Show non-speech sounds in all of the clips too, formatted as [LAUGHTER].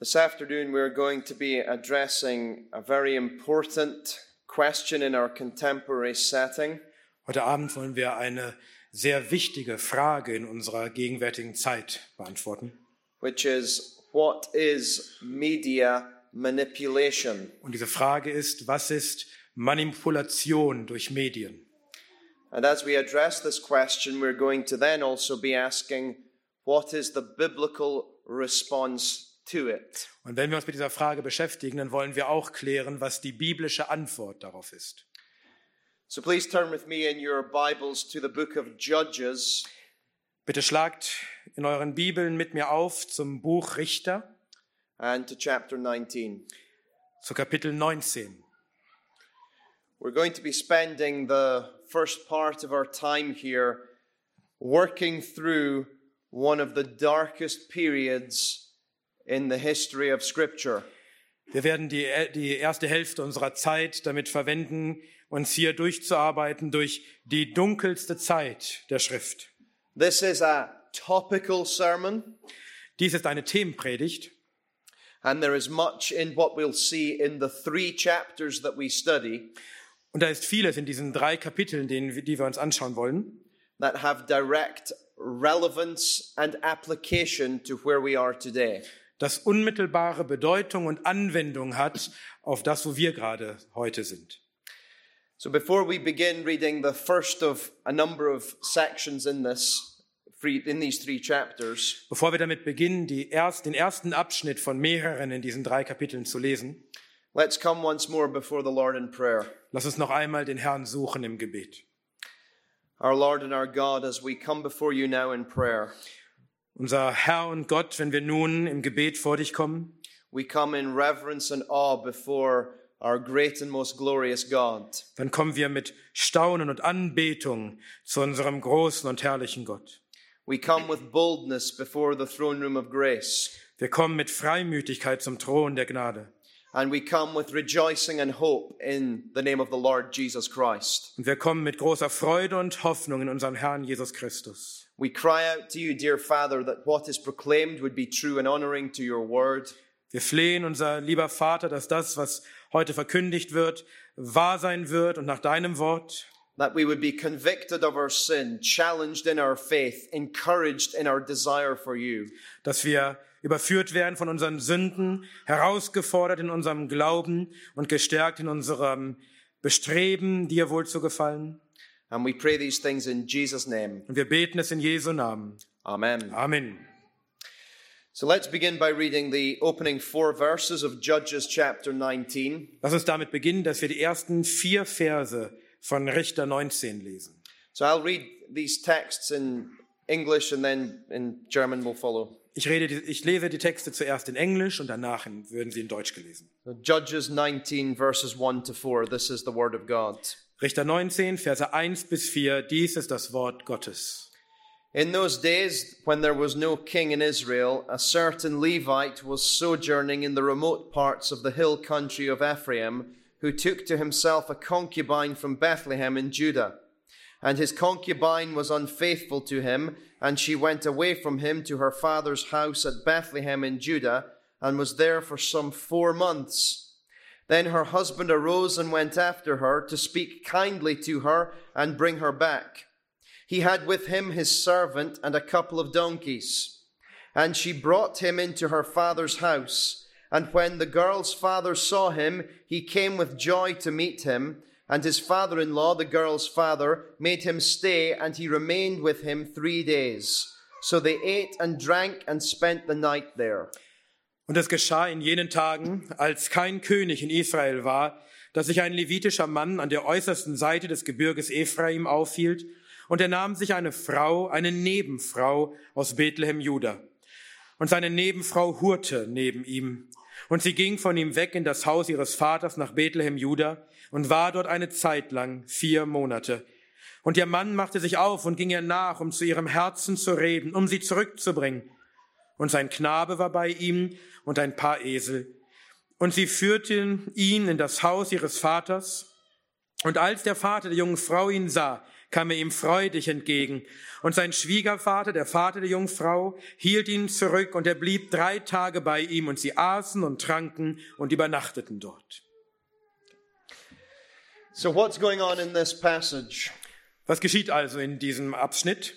This afternoon, we're going to be addressing a very important question in our contemporary setting. Heute Abend wollen wir eine sehr wichtige Frage in unserer gegenwärtigen Zeit beantworten. which is what is media manipulation? Und diese Frage ist, was ist Manipulation durch Medien? And as we address this question, we're going to then also be asking what is the biblical response to it? Und wenn wir uns mit dieser Frage beschäftigen, dann wollen wir auch klären, was die biblische Antwort darauf ist. So please turn with me in your Bibles to the book of Judges, Bitte schlagt in euren Bibeln mit mir auf zum Buch Richter, and to chapter 19. zu Kapitel 19. We're going to be spending the first part of our time here working through one of the darkest periods in the history of Scripture. Wir werden die, die erste Hälfte unserer Zeit damit verwenden, uns hier durchzuarbeiten durch die dunkelste Zeit der Schrift. This is a topical sermon, Dies ist eine Themenpredigt and there is much in what we'll see in the three chapters that we study und da ist vieles in diesen drei Kapiteln, denen, die wir uns anschauen wollen, that have direct relevance and application to where we are today. Das unmittelbare Bedeutung und Anwendung hat auf das, wo wir gerade heute sind. So before we begin reading the first of a number of sections in this in these three chapters, Bevor wir damit beginnen, erst, den ersten Abschnitt von mehreren in diesen drei Kapiteln zu lesen, let's come once more before the Lord in prayer. lass uns noch einmal den Herrn suchen im Gebet. Our Lord and our God, as we come before you now in prayer, Unser Herr und Gott, wenn wir nun im Gebet vor dich kommen, we come in reverence and awe before our great and most glorious God. dann kommen wir mit Staunen und Anbetung zu unserem großen und herrlichen Gott. We come with boldness before the throne room of grace, Wir kommen mit Freimütigkeit zum Thron der Gnade. and we come with rejoicing and hope in the name of the Lord Jesus Christ. Und wir kommen mit großer Freude und Hoffnung in unseren Herrn Jesus Christus. We cry out to you, dear Father, that what is proclaimed would be true and honoring to your word. Wir flehen, unser lieber Vater, dass das, was heute verkündigt wird, wahr sein wird und nach deinem Wort, That we would be convicted of our sin, challenged in our faith, encouraged in our desire for you. dass wir überführt werden von unseren Sünden, herausgefordert in unserem Glauben und gestärkt in unserem Bestreben, dir wohl zu gefallen. And we pray these things in Jesus' name. Und wir beten es in Jesu Namen. Amen. Amen. So let's begin by reading the opening four verses of Judges chapter 19. Lass uns damit beginnen, dass wir die ersten vier Verse von Richter 19 lesen. So I'll read these texts in English and then in German will follow. Ich, rede, ich lese die Texte zuerst in Englisch und danach würden sie in Deutsch gelesen. So Judges 19 verses 1 to 4. This is the word of God. Richter 19, Verse 1 bis 4, dies ist das Wort Gottes. In those days, when there was no king in Israel, a certain Levite was sojourning in the remote parts of the hill country of Ephraim, who took to himself a concubine from Bethlehem in Judah. And his concubine was unfaithful to him, and she went away from him to her father's house at Bethlehem in Judah, and was there for some four months. Then her husband arose and went after her to speak kindly to her and bring her back. He had with him his servant and a couple of donkeys. And she brought him into her father's house. And when the girl's father saw him, he came with joy to meet him. And his father in law, the girl's father, made him stay, and he remained with him three days. So they ate and drank and spent the night there. Und es geschah in jenen Tagen, als kein König in Israel war, dass sich ein levitischer Mann an der äußersten Seite des Gebirges Ephraim aufhielt, und er nahm sich eine Frau, eine Nebenfrau aus Bethlehem Juda. Und seine Nebenfrau hurte neben ihm. Und sie ging von ihm weg in das Haus ihres Vaters nach Bethlehem Juda und war dort eine Zeit lang, vier Monate. Und ihr Mann machte sich auf und ging ihr nach, um zu ihrem Herzen zu reden, um sie zurückzubringen. Und sein Knabe war bei ihm und ein paar Esel. Und sie führten ihn in das Haus ihres Vaters. Und als der Vater der jungen Frau ihn sah, kam er ihm freudig entgegen. Und sein Schwiegervater, der Vater der Jungfrau, hielt ihn zurück und er blieb drei Tage bei ihm und sie aßen und tranken und übernachteten dort. So, what's going on in this passage? Was geschieht also in diesem Abschnitt?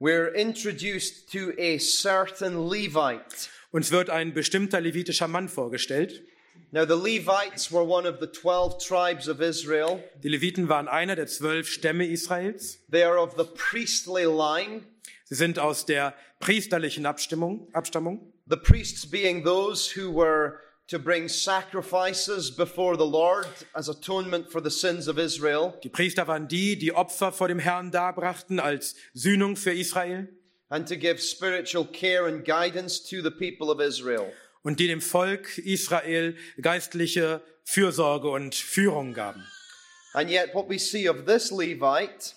We're introduced to a certain Levite. Uns wird ein bestimmter levitischer Mann vorgestellt. Now, the Levites were one of the 12 tribes of Israel. Die Leviten waren einer der zwölf Stämme Israels. They are of the priestly line, Sie sind aus der priesterlichen Abstimmung, Abstammung. the priests being those who were to bring sacrifices before the Lord as atonement for the sins of Israel, Die Priester waren die, die Opfer vor dem Herrn darbrachten als Sühnung für Israel and to give spiritual care and guidance to the people of Israel. und die dem Volk Israel geistliche Fürsorge und Führung gaben. And yet, what we see of this Levite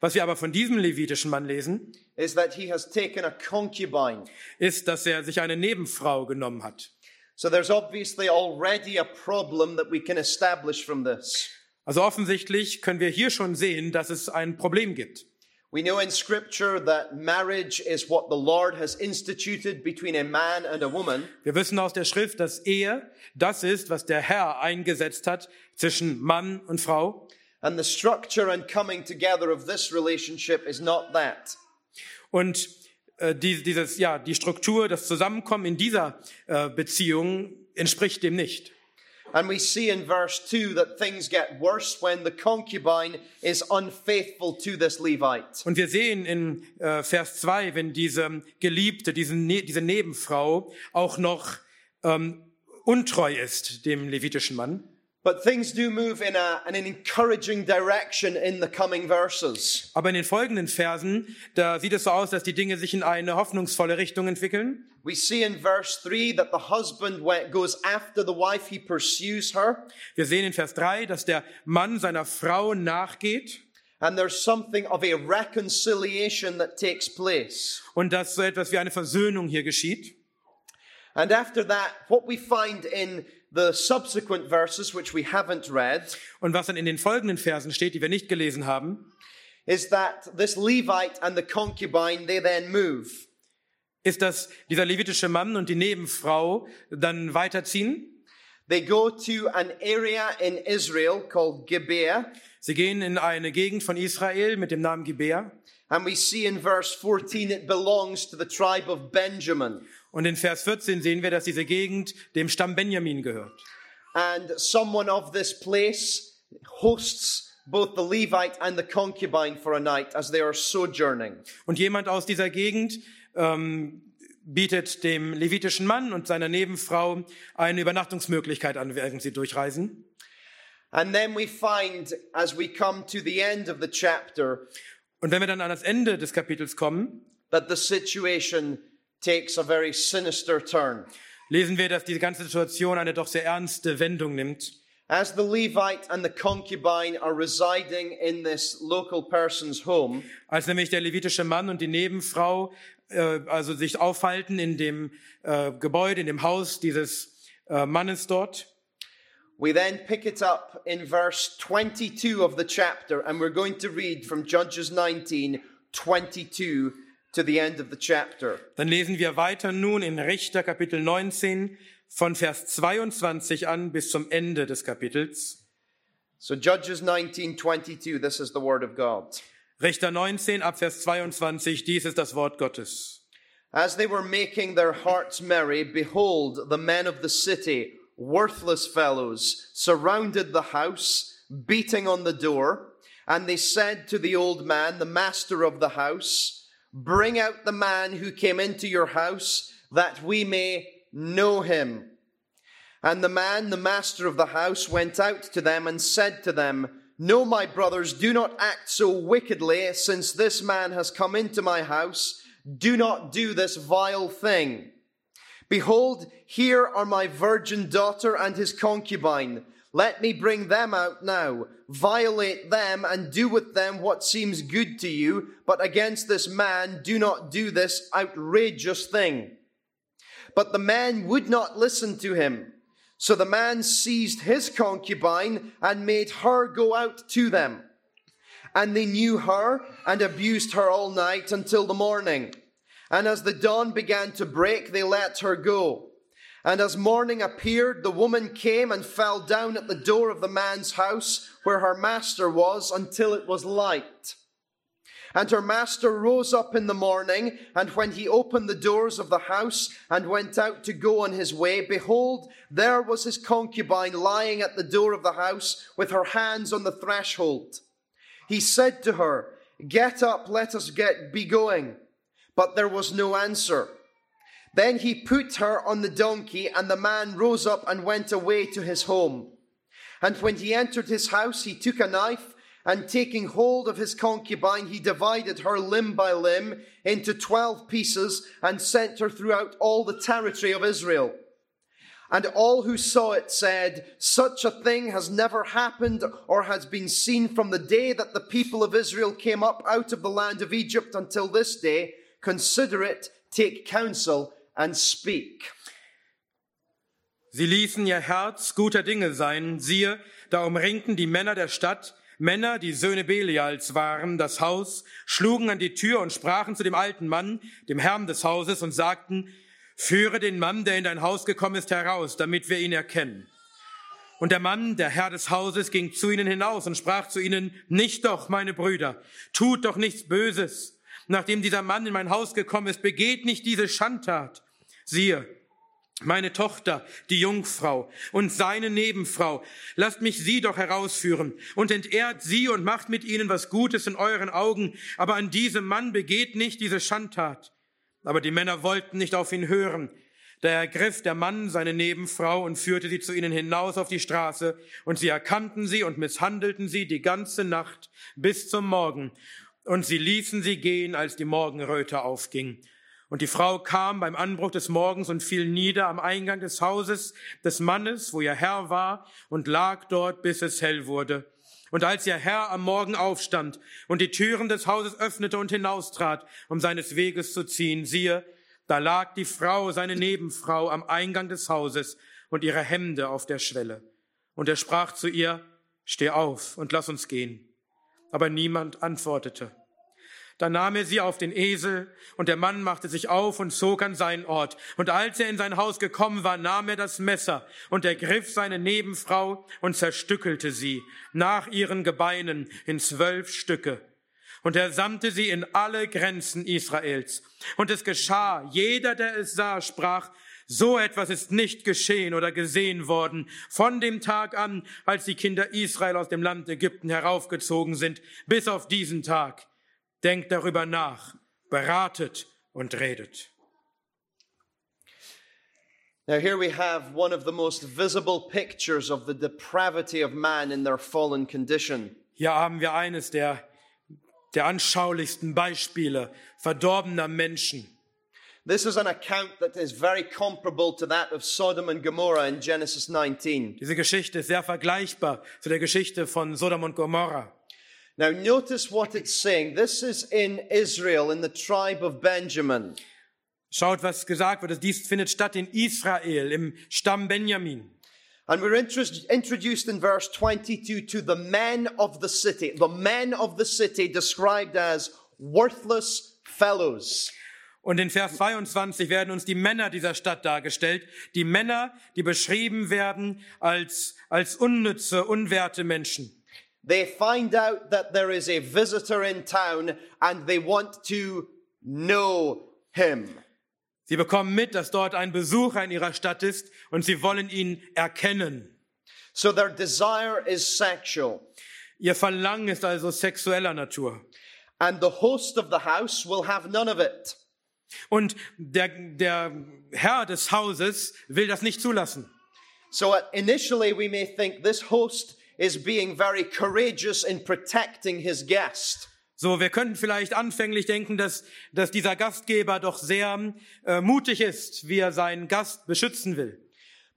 Was wir aber von diesem levitischen Mann lesen, is that he has taken a concubine. ist, dass er sich eine Nebenfrau genommen hat. So there's obviously already a problem that we can establish from this. Also offensichtlich können wir hier schon sehen, dass es ein Problem gibt. We know in scripture that marriage is what the Lord has instituted between a man and a woman. Wir wissen aus der Schrift, dass Ehe das ist, was der Herr eingesetzt hat zwischen Mann und Frau. And the structure and coming together of this relationship is not that. Und äh, die, dieses, ja, die Struktur, das Zusammenkommen in dieser äh, Beziehung entspricht dem nicht. And we see in verse 2 that things get worse when the concubine is unfaithful to this Levite. Und wir sehen in äh, Vers 2, wenn diese Geliebte, diese, ne diese Nebenfrau auch noch ähm, untreu ist dem levitischen Mann. But things do move in, a, an encouraging direction in the coming verses. Aber in den folgenden Versen, da sieht es so aus, dass die Dinge sich in eine hoffnungsvolle Richtung entwickeln. We see in verse 3 that the husband goes after the wife, he pursues her. Wir sehen in Vers 3, dass der Mann seiner Frau nachgeht And there's something of a reconciliation that takes place. und dass so etwas wie eine Versöhnung hier geschieht. And after that, what we find in the subsequent verses, which we haven't read, Und was dann in den folgenden Versen steht, die wir nicht gelesen haben, is that this Levite and the concubine, they then move. ist, dass dieser levitische Mann und die Nebenfrau dann weiterziehen. They go to an area in Israel called Gibeah, Sie gehen in eine Gegend von Israel mit dem Namen Gibea. and we see in verse 14 it belongs to the tribe of Benjamin. Und in Vers 14 sehen wir, dass diese Gegend dem Stamm Benjamin gehört. And someone of this place hosts both the Levite and the concubine for a night as they are sojourning. Und jemand aus dieser Gegend ähm, bietet dem levitischen Mann und seiner Nebenfrau eine Übernachtungsmöglichkeit an, während sie durchreisen. And then we find, as we come to the end of the chapter, Und wenn wir dann an das Ende des Kapitels kommen, that the situation takes a very sinister turn. lesen wir, dass diese ganze Situation eine doch sehr ernste Wendung nimmt. As the Levite and the concubine are residing in this local person's home, Als nämlich der levitische Mann und die Nebenfrau äh, also sich aufhalten in dem äh, Gebäude, in dem Haus dieses äh, Mannes dort. we then pick it up in verse 22 of the chapter, and we're going to read from Judges 19 22 to the end of the chapter. Dann lesen wir weiter nun in Richter Kapitel 19 von Vers 22 an bis zum Ende des Kapitels. So, Judges 19 22, this is the word of God. Richter 19 ab Vers 22, dies ist das Wort Gottes. As they were making their hearts merry, behold, the men of the city, worthless fellows, surrounded the house, beating on the door. And they said to the old man, the master of the house, Bring out the man who came into your house, that we may know him. And the man, the master of the house, went out to them and said to them, No, my brothers, do not act so wickedly, since this man has come into my house. Do not do this vile thing. Behold, here are my virgin daughter and his concubine. Let me bring them out now, violate them, and do with them what seems good to you, but against this man do not do this outrageous thing. But the men would not listen to him. So the man seized his concubine and made her go out to them. And they knew her and abused her all night until the morning. And as the dawn began to break, they let her go. And as morning appeared, the woman came and fell down at the door of the man's house where her master was until it was light. And her master rose up in the morning, and when he opened the doors of the house and went out to go on his way, behold, there was his concubine lying at the door of the house with her hands on the threshold. He said to her, Get up, let us get be going. But there was no answer. Then he put her on the donkey, and the man rose up and went away to his home. And when he entered his house, he took a knife, and taking hold of his concubine, he divided her limb by limb into twelve pieces, and sent her throughout all the territory of Israel. And all who saw it said, Such a thing has never happened or has been seen from the day that the people of Israel came up out of the land of Egypt until this day. Consider it, take counsel, and speak. Sie ließen ihr Herz guter Dinge sein. Siehe, da umringten die Männer der Stadt, Männer, die Söhne Belials waren, das Haus, schlugen an die Tür und sprachen zu dem alten Mann, dem Herrn des Hauses, und sagten, Führe den Mann, der in dein Haus gekommen ist, heraus, damit wir ihn erkennen. Und der Mann, der Herr des Hauses, ging zu ihnen hinaus und sprach zu ihnen, Nicht doch, meine Brüder, tut doch nichts Böses. Nachdem dieser Mann in mein Haus gekommen ist, begeht nicht diese Schandtat. Siehe, meine Tochter, die Jungfrau und seine Nebenfrau, lasst mich sie doch herausführen und entehrt sie und macht mit ihnen was Gutes in euren Augen, aber an diesem Mann begeht nicht diese Schandtat. Aber die Männer wollten nicht auf ihn hören. Da ergriff der Mann seine Nebenfrau und führte sie zu ihnen hinaus auf die Straße, und sie erkannten sie und misshandelten sie die ganze Nacht bis zum Morgen, und sie ließen sie gehen, als die Morgenröte aufging. Und die Frau kam beim Anbruch des Morgens und fiel nieder am Eingang des Hauses des Mannes, wo ihr Herr war, und lag dort, bis es hell wurde. Und als ihr Herr am Morgen aufstand und die Türen des Hauses öffnete und hinaustrat, um seines Weges zu ziehen, siehe, da lag die Frau, seine Nebenfrau, am Eingang des Hauses und ihre Hemde auf der Schwelle. Und er sprach zu ihr, Steh auf und lass uns gehen. Aber niemand antwortete. Da nahm er sie auf den Esel, und der Mann machte sich auf und zog an seinen Ort. Und als er in sein Haus gekommen war, nahm er das Messer und ergriff seine Nebenfrau und zerstückelte sie nach ihren Gebeinen in zwölf Stücke. Und er sandte sie in alle Grenzen Israels. Und es geschah, jeder, der es sah, sprach, so etwas ist nicht geschehen oder gesehen worden von dem Tag an, als die Kinder Israel aus dem Land Ägypten heraufgezogen sind, bis auf diesen Tag. Denkt darüber nach, beratet und redet. Now, here we have one of the most visible pictures of the depravity of man in their fallen condition. Hier haben wir eines der, der anschaulichsten Beispiele verdorbener Menschen. This is an account that is very comparable to that of Sodom and Gomorrah in Genesis 19. Diese Geschichte ist sehr vergleichbar zu der Geschichte von Sodom und Gomorrah. Now, notice what it's saying. This is in Israel, in the tribe of Benjamin. Schaut, was gesagt wird. Dies findet statt in Israel, im Stamm Benjamin. And we're intro- introduced in verse 22 to the men of the city, the men of the city described as worthless fellows. Und in Vers 22 werden uns die Männer dieser Stadt dargestellt. Die Männer, die beschrieben werden als, als unnütze, unwerte Menschen. They find out that there is a visitor in town and they want to know him. Sie bekommen mit, dass dort ein Besucher in ihrer Stadt ist und sie wollen ihn erkennen. So their desire is sexual. Ihr Verlangen ist also sexueller Natur. And the host of the house will have none of it. Und der, der Herr des Hauses will das nicht zulassen. So uh, initially we may think this host is being very courageous in protecting his guest. So, wir könnten vielleicht anfänglich denken, dass, dass dieser Gastgeber doch sehr äh, mutig ist, wie er seinen Gast beschützen will.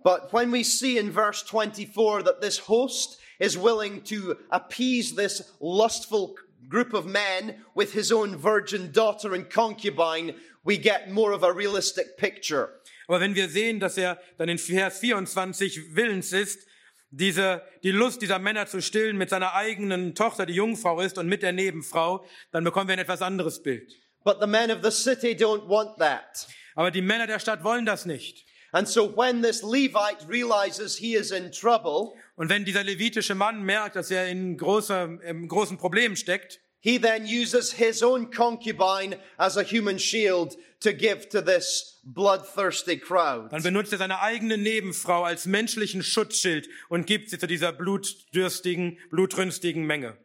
But when we see in verse 24 that this host is willing to appease this lustful group of men with his own virgin daughter and concubine, we get more of a realistic picture. Aber wenn wir sehen, dass er dann in Vers 24 willens ist, diese, die Lust dieser Männer zu stillen mit seiner eigenen Tochter, die Jungfrau ist, und mit der Nebenfrau, dann bekommen wir ein etwas anderes Bild. But the men of the city don't want that. Aber die Männer der Stadt wollen das nicht. And so when this Levite realizes he is in trouble, Und wenn dieser levitische Mann merkt, dass er in großer, im großen Problem steckt, he then uses his own concubine as a human shield to give to this bloodthirsty crowd. dann benutzt er seine eigene Nebenfrau als menschlichen Schutzschild und gibt sie zu dieser blutdürstigen, blutrünstigen Menge.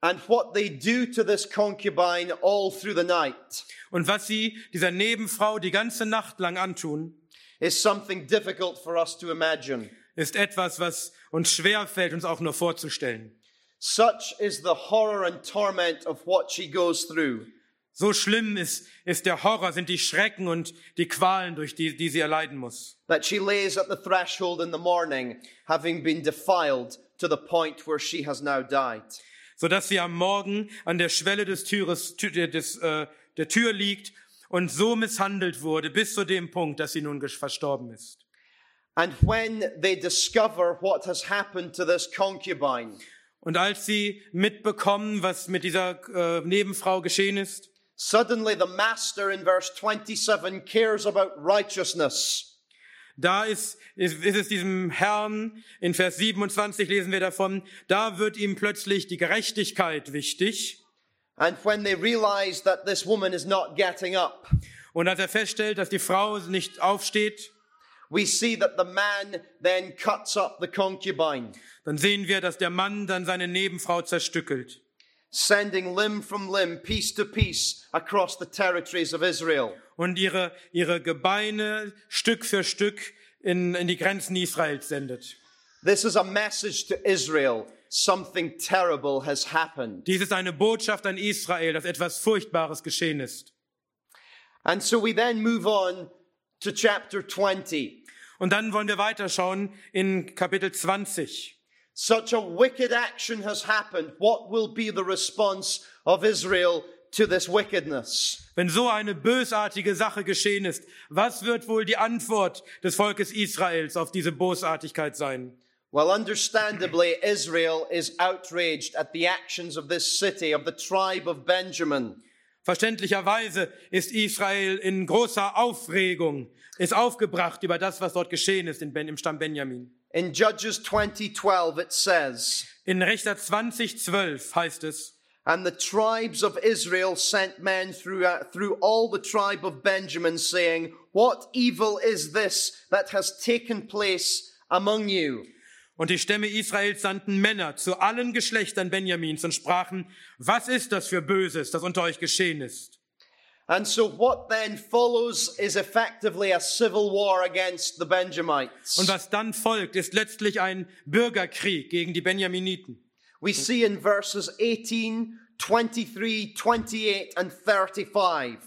And what they do to this concubine all through the night Und was sie dieser Nebenfrau die ganze Nacht lang antun, is something difficult for us to imagine. ist etwas, was uns schwer fällt, uns auch nur vorzustellen. Such is the horror and torment of what she goes through. So schlimm ist, ist der Horror, sind die Schrecken und die Qualen, durch die, die sie erleiden muss. that she lays at the threshold in the morning, having been defiled to the point where she has now died. Sodass sie am Morgen an der Schwelle des Türes, des, äh, der Tür liegt und so misshandelt wurde, bis zu dem Punkt, dass sie nun verstorben ist. And when they discover what has happened to this concubine, Und als sie mitbekommen, was mit dieser äh, Nebenfrau geschehen ist, suddenly the master in verse 27 cares about righteousness. da ist, ist, ist es diesem Herrn, in Vers 27 lesen wir davon, da wird ihm plötzlich die Gerechtigkeit wichtig. And when they realize that this woman is not getting up, Und als er feststellt, dass die Frau nicht aufsteht, we see that the man then cuts up the concubine, dann sehen wir, dass der Mann dann seine Nebenfrau zerstückelt. sending limb from limb, piece to piece across the territories of Israel. und ihre, ihre Gebeine Stück für Stück in, in die Grenzen Israels sendet. This is a message to Israel. Something terrible has happened. Dies ist eine Botschaft an Israel, dass etwas Furchtbares geschehen ist. And so we then move on to chapter 20. Und dann wollen wir weiterschauen in Kapitel 20. Such a wicked action has happened. What will be the response of Israel to this wickedness? Wenn so eine bösartige Sache geschehen ist, was wird wohl die Antwort des Volkes Israels auf diese Bosartigkeit sein? Well, understandably, Israel is outraged at the actions of this city, of the tribe of Benjamin. Verständlicherweise ist Israel in großer Aufregung, ist aufgebracht über das, was dort geschehen ist in ben, im Stamm Benjamin. In Judges 20:12 it says, In Richter 2012 heißt es, And the tribes of Israel sent men through, uh, through all the tribe of Benjamin, saying, What evil is this that has taken place among you? Und die Stämme Israels sandten Männer zu allen Geschlechtern Benjamins und sprachen, was ist das für Böses, das unter euch geschehen ist? And so what then follows is effectively a civil war against the Benjamites. Und was dann folgt, ist letztlich ein Bürgerkrieg gegen die Benjaminiten. We see in verses 18, 23, 28, and 35.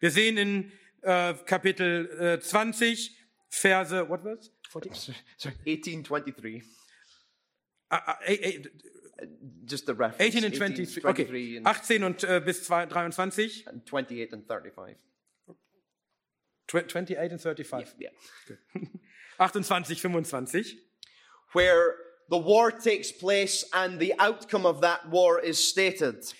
Wir sehen in äh, Kapitel äh, 20, Verse, what was? 40? [LAUGHS] Sorry, 18, 23. Ah, ah, eh, Just the reference. 18 und 23, okay. 23 and, 18 und äh, bis 2 23, and 28 and 35. Tw- 28 und 35, Yeah. 28, 25. [LAUGHS] where the war takes place and the outcome of that war is stated.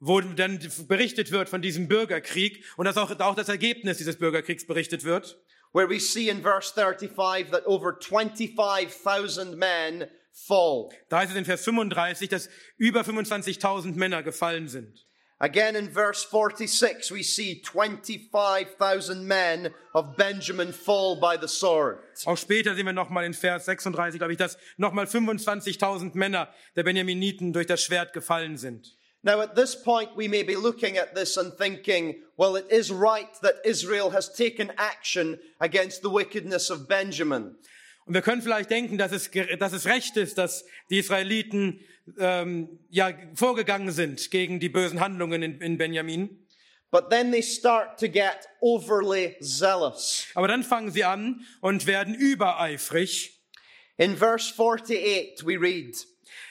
wo dann berichtet wird von diesem Bürgerkrieg und dass auch, auch das Ergebnis dieses Bürgerkriegs berichtet wird. Where we see in verse 35 that over 25,000 men fall. Da heißt es in Vers 35, dass über 25.000 Männer gefallen sind. Again in verse 46, we see 25,000 men of Benjamin fall by the sword. Auch später sehen wir nochmal in Vers 36, glaube ich, dass nochmal 25.000 Männer der Benjaminiten durch das Schwert gefallen sind. Now, at this point, we may be looking at this and thinking, well, it is right that Israel has taken action against the wickedness of Benjamin. Und wir können vielleicht denken, dass es, dass es recht ist, dass die Israeliten ähm, ja vorgegangen sind gegen die bösen Handlungen in, in Benjamin. But then they start to get overly zealous. Aber dann fangen sie an und werden übereifrig. In verse 48, we read,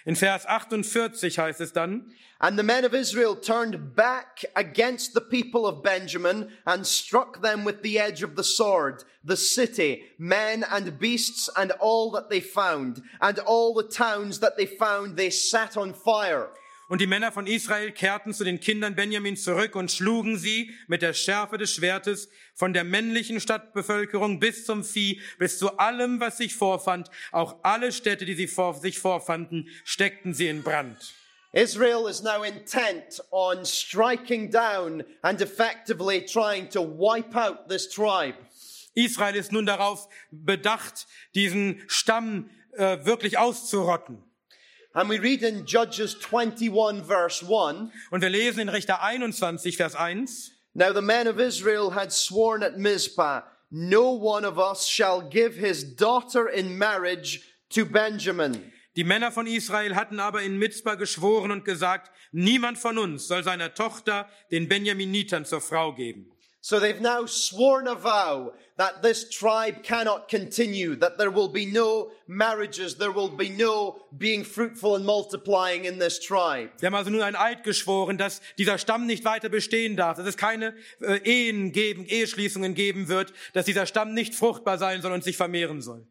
In Vers 48 heißt es dann, And the men of Israel turned back against the people of Benjamin and struck them with the edge of the sword, the city, men and beasts and all that they found, and all the towns that they found they set on fire. Und die Männer von Israel kehrten zu den Kindern Benjamins zurück und schlugen sie mit der Schärfe des Schwertes von der männlichen Stadtbevölkerung bis zum Vieh, bis zu allem, was sich vorfand. Auch alle Städte, die sie vor, sich vorfanden, steckten sie in Brand. Israel is now intent on striking down and effectively trying to wipe out this tribe. Israel ist nun darauf bedacht, diesen Stamm äh, wirklich auszurotten. And we read in Judges 21 verse 1, Und wir lesen in Richter 21, Vers 1. Now the men of Israel had sworn at Mizpah, no one of us shall give his daughter in marriage to Benjamin. Die Männer von Israel hatten aber in Mitzpah geschworen und gesagt, niemand von uns soll seiner Tochter den Benjaminitern zur Frau geben. So they've now sworn a vow that this tribe cannot continue, that there will be no marriages, there will be no being fruitful and multiplying in this tribe. Sie haben also nun ein Eid geschworen, dass dieser Stamm nicht weiter bestehen darf, dass es keine äh, Ehen geben, Eheschließungen geben wird, dass dieser Stamm nicht fruchtbar sein soll und sich vermehren soll.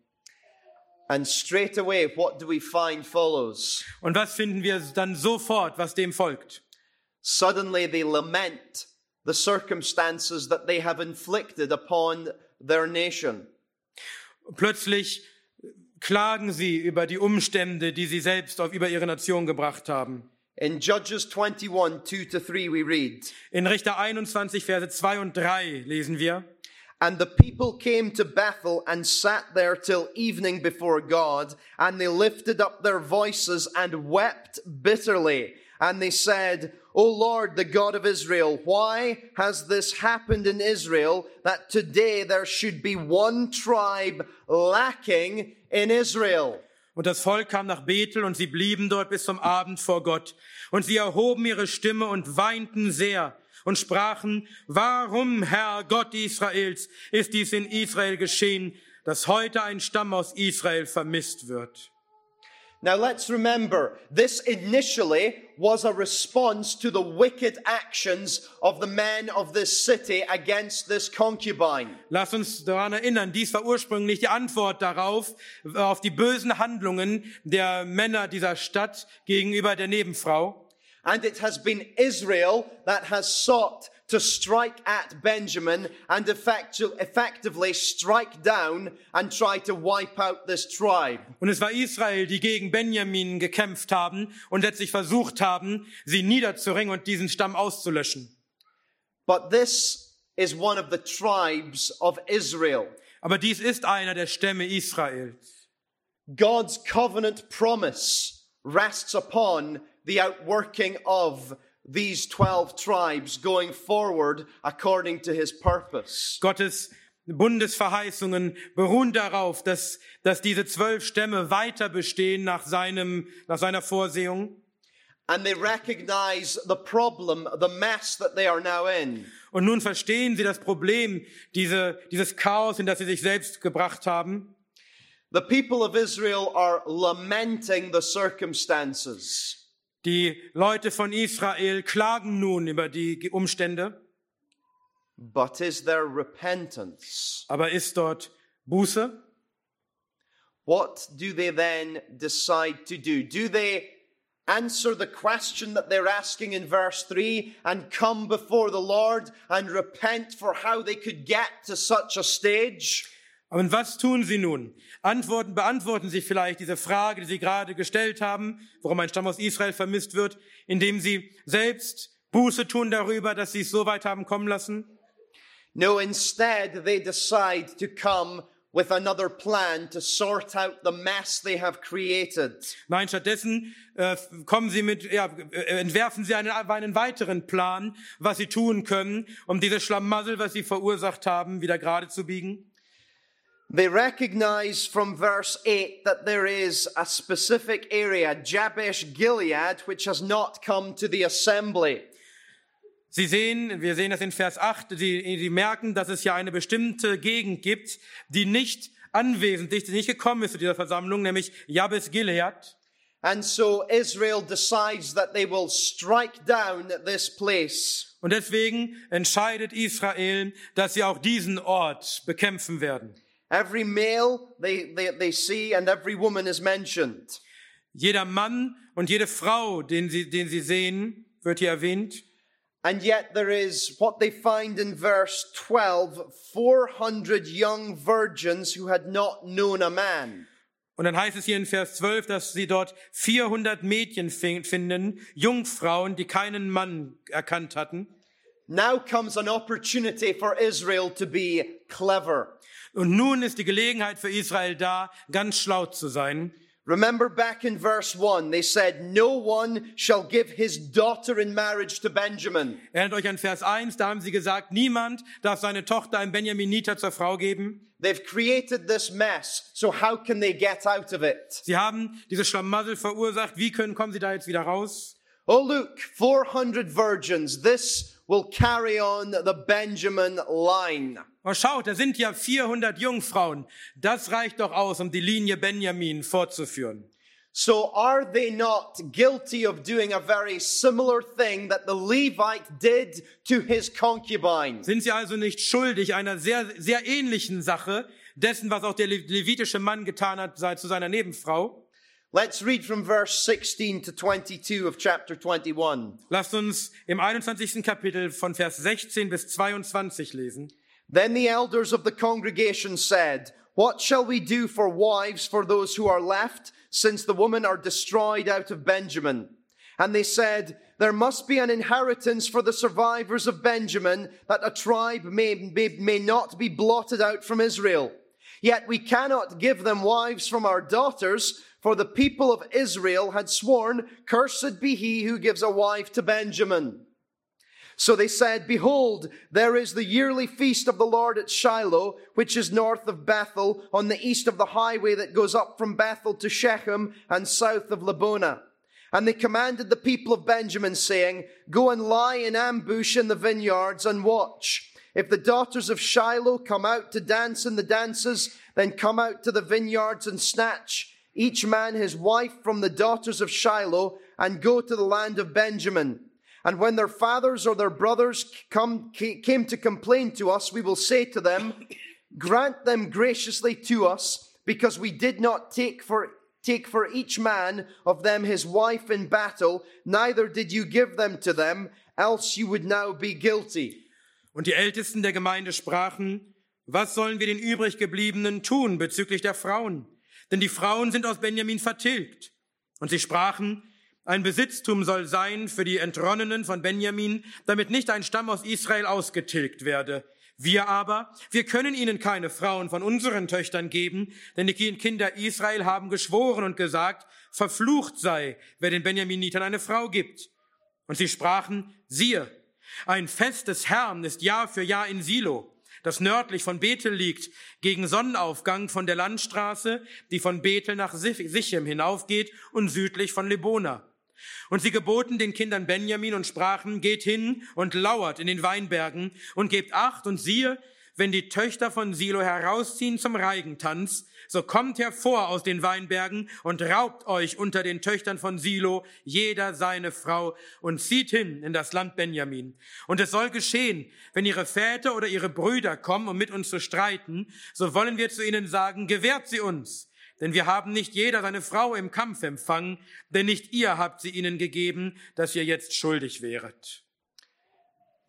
And straight away, what do we find follows? Und was finden wir dann sofort, was dem folgt? Suddenly they lament the circumstances that they have inflicted upon their nation. Plötzlich klagen sie über die Umstände, die sie selbst auf, über ihre Nation gebracht haben. In Judges 21, 2 to 3, we read, In Richter 21, Verse 2 und 3 lesen wir, And the people came to Bethel and sat there till evening before God, and they lifted up their voices and wept bitterly. And they said, O Lord, the God of Israel, why has this happened in Israel that today there should be one tribe lacking in Israel? Und das Volk kam nach Bethel und sie blieben dort bis zum Abend vor Gott. Und sie erhoben ihre Stimme und weinten sehr und sprachen, warum, Herr Gott Israels, ist dies in Israel geschehen, dass heute ein Stamm aus Israel vermisst wird? Now let's remember, this initially was a response to the wicked actions of the men of this city against this concubine. Lass uns daran erinnern, dies war ursprünglich die Antwort darauf, auf die bösen Handlungen der Männer dieser Stadt gegenüber der Nebenfrau. And it has been Israel that has sought to strike at Benjamin and effectu- effectively strike down and try to wipe out this tribe. Und es war Israel, die gegen Benjamin gekämpft haben und letztlich versucht haben, sie niederzuringen und diesen Stamm auszulöschen. But this is one of the tribes of Israel. Aber dies ist einer der Stämme Israels. God's covenant promise rests upon the outworking of these 12 tribes going forward according to his purpose. Gottes Bundesverheißungen beruhen darauf, dass, dass diese zwölf Stämme weiter bestehen nach, seinem, nach seiner Vorsehung. And they recognize the problem, the mess that they are now in. Und nun verstehen sie das Problem, diese, dieses Chaos, in das sie sich selbst gebracht haben. The people of Israel are lamenting the circumstances. Die Leute von Israel klagen nun über die Umstände. But is there repentance? Aber ist dort Buße? What do they then decide to do? Do they answer the question that they're asking in verse 3 and come before the Lord and repent for how they could get to such a stage? Und was tun sie nun? Antworten, beantworten sie vielleicht diese Frage, die sie gerade gestellt haben, warum ein Stamm aus Israel vermisst wird, indem sie selbst Buße tun darüber, dass sie es so weit haben kommen lassen? No, instead they decide to come with another plan to sort out the mess they have created. Nein, stattdessen äh, kommen sie mit, ja, äh, entwerfen sie einen, einen weiteren Plan, was sie tun können, um dieses Schlamassel, was sie verursacht haben, wieder gerade zu biegen. They recognize from verse 8 that there is a specific area, Jabesh Gilead, which has not come to the assembly. Sie sehen, wir sehen das in Vers 8, sie, sie merken, dass es ja eine bestimmte Gegend gibt, die nicht anwesend ist, die nicht gekommen ist zu dieser Versammlung, nämlich Jabes Gilead. And so Israel decides that they will strike down this place. Und deswegen entscheidet Israel, dass sie auch diesen Ort bekämpfen werden. Every male they, they, they see and every woman is mentioned. Jeder Mann und jede Frau, den sie, den sie sehen, wird hier erwähnt. And yet there is what they find in verse 12 400 young virgins who had not known a man. Und dann heißt es hier in Vers 12, dass sie dort 400 Mädchen finden, Jungfrauen, die keinen Mann erkannt hatten. Now comes an opportunity for Israel to be clever. Und nun ist die Gelegenheit für Israel da, ganz schlau zu sein. Remember back in verse 1, they said, No one shall give his daughter in marriage to Benjamin. Erinnert euch an Vers 1, da haben sie gesagt, niemand darf seine Tochter einem Benjaminiter zur Frau geben. They've created this mess, so how can they get out of it? Sie haben dieses Schlamassel verursacht, wie können, kommen sie da jetzt wieder raus? Oh, look, 400 virgins. This will carry on the Benjamin line. Oh, schaut, da sind ja 400 Jungfrauen. Das reicht doch aus, um die Linie Benjamin fortzuführen. So are they not guilty of doing a very similar thing that the Levite did to his concubine? Sind sie also nicht schuldig einer sehr, sehr ähnlichen Sache, dessen, was auch der levitische Mann getan hat zu seiner Nebenfrau? Let's read from verse 16 to 22 of chapter 21. Lasst uns im 21. Kapitel von Vers 16 bis 22 lesen. Then the elders of the congregation said, What shall we do for wives for those who are left, since the women are destroyed out of Benjamin? And they said, There must be an inheritance for the survivors of Benjamin, that a tribe may, may, may not be blotted out from Israel. Yet we cannot give them wives from our daughters, for the people of Israel had sworn, Cursed be he who gives a wife to Benjamin. So they said, Behold, there is the yearly feast of the Lord at Shiloh, which is north of Bethel, on the east of the highway that goes up from Bethel to Shechem and south of Labona. And they commanded the people of Benjamin, saying, Go and lie in ambush in the vineyards and watch. If the daughters of Shiloh come out to dance in the dances, then come out to the vineyards and snatch each man his wife from the daughters of Shiloh and go to the land of Benjamin. And when their fathers or their brothers come, came to complain to us, we will say to them, Grant them graciously to us, because we did not take for, take for each man of them his wife in battle, neither did you give them to them, else you would now be guilty. Und die Ältesten der Gemeinde sprachen, was sollen wir den übriggebliebenen tun bezüglich der Frauen? Denn die Frauen sind aus Benjamin vertilgt. Und sie sprachen, ein Besitztum soll sein für die Entronnenen von Benjamin, damit nicht ein Stamm aus Israel ausgetilgt werde. Wir aber, wir können ihnen keine Frauen von unseren Töchtern geben, denn die Kinder Israel haben geschworen und gesagt, verflucht sei, wer den Benjaminitern eine Frau gibt. Und sie sprachen, siehe, ein Fest des Herrn ist Jahr für Jahr in Silo, das nördlich von Bethel liegt, gegen Sonnenaufgang von der Landstraße, die von Bethel nach Sichem hinaufgeht und südlich von Lebona. Und sie geboten den Kindern Benjamin und sprachen, geht hin und lauert in den Weinbergen und gebt acht und siehe, wenn die Töchter von Silo herausziehen zum Reigentanz, so kommt hervor aus den Weinbergen und raubt euch unter den Töchtern von Silo jeder seine Frau und zieht hin in das Land Benjamin. Und es soll geschehen, wenn ihre Väter oder ihre Brüder kommen, um mit uns zu streiten, so wollen wir zu ihnen sagen, gewährt sie uns denn wir haben nicht jeder seine Frau im Kampf empfangen, denn nicht ihr habt sie ihnen gegeben, dass ihr jetzt schuldig wäret.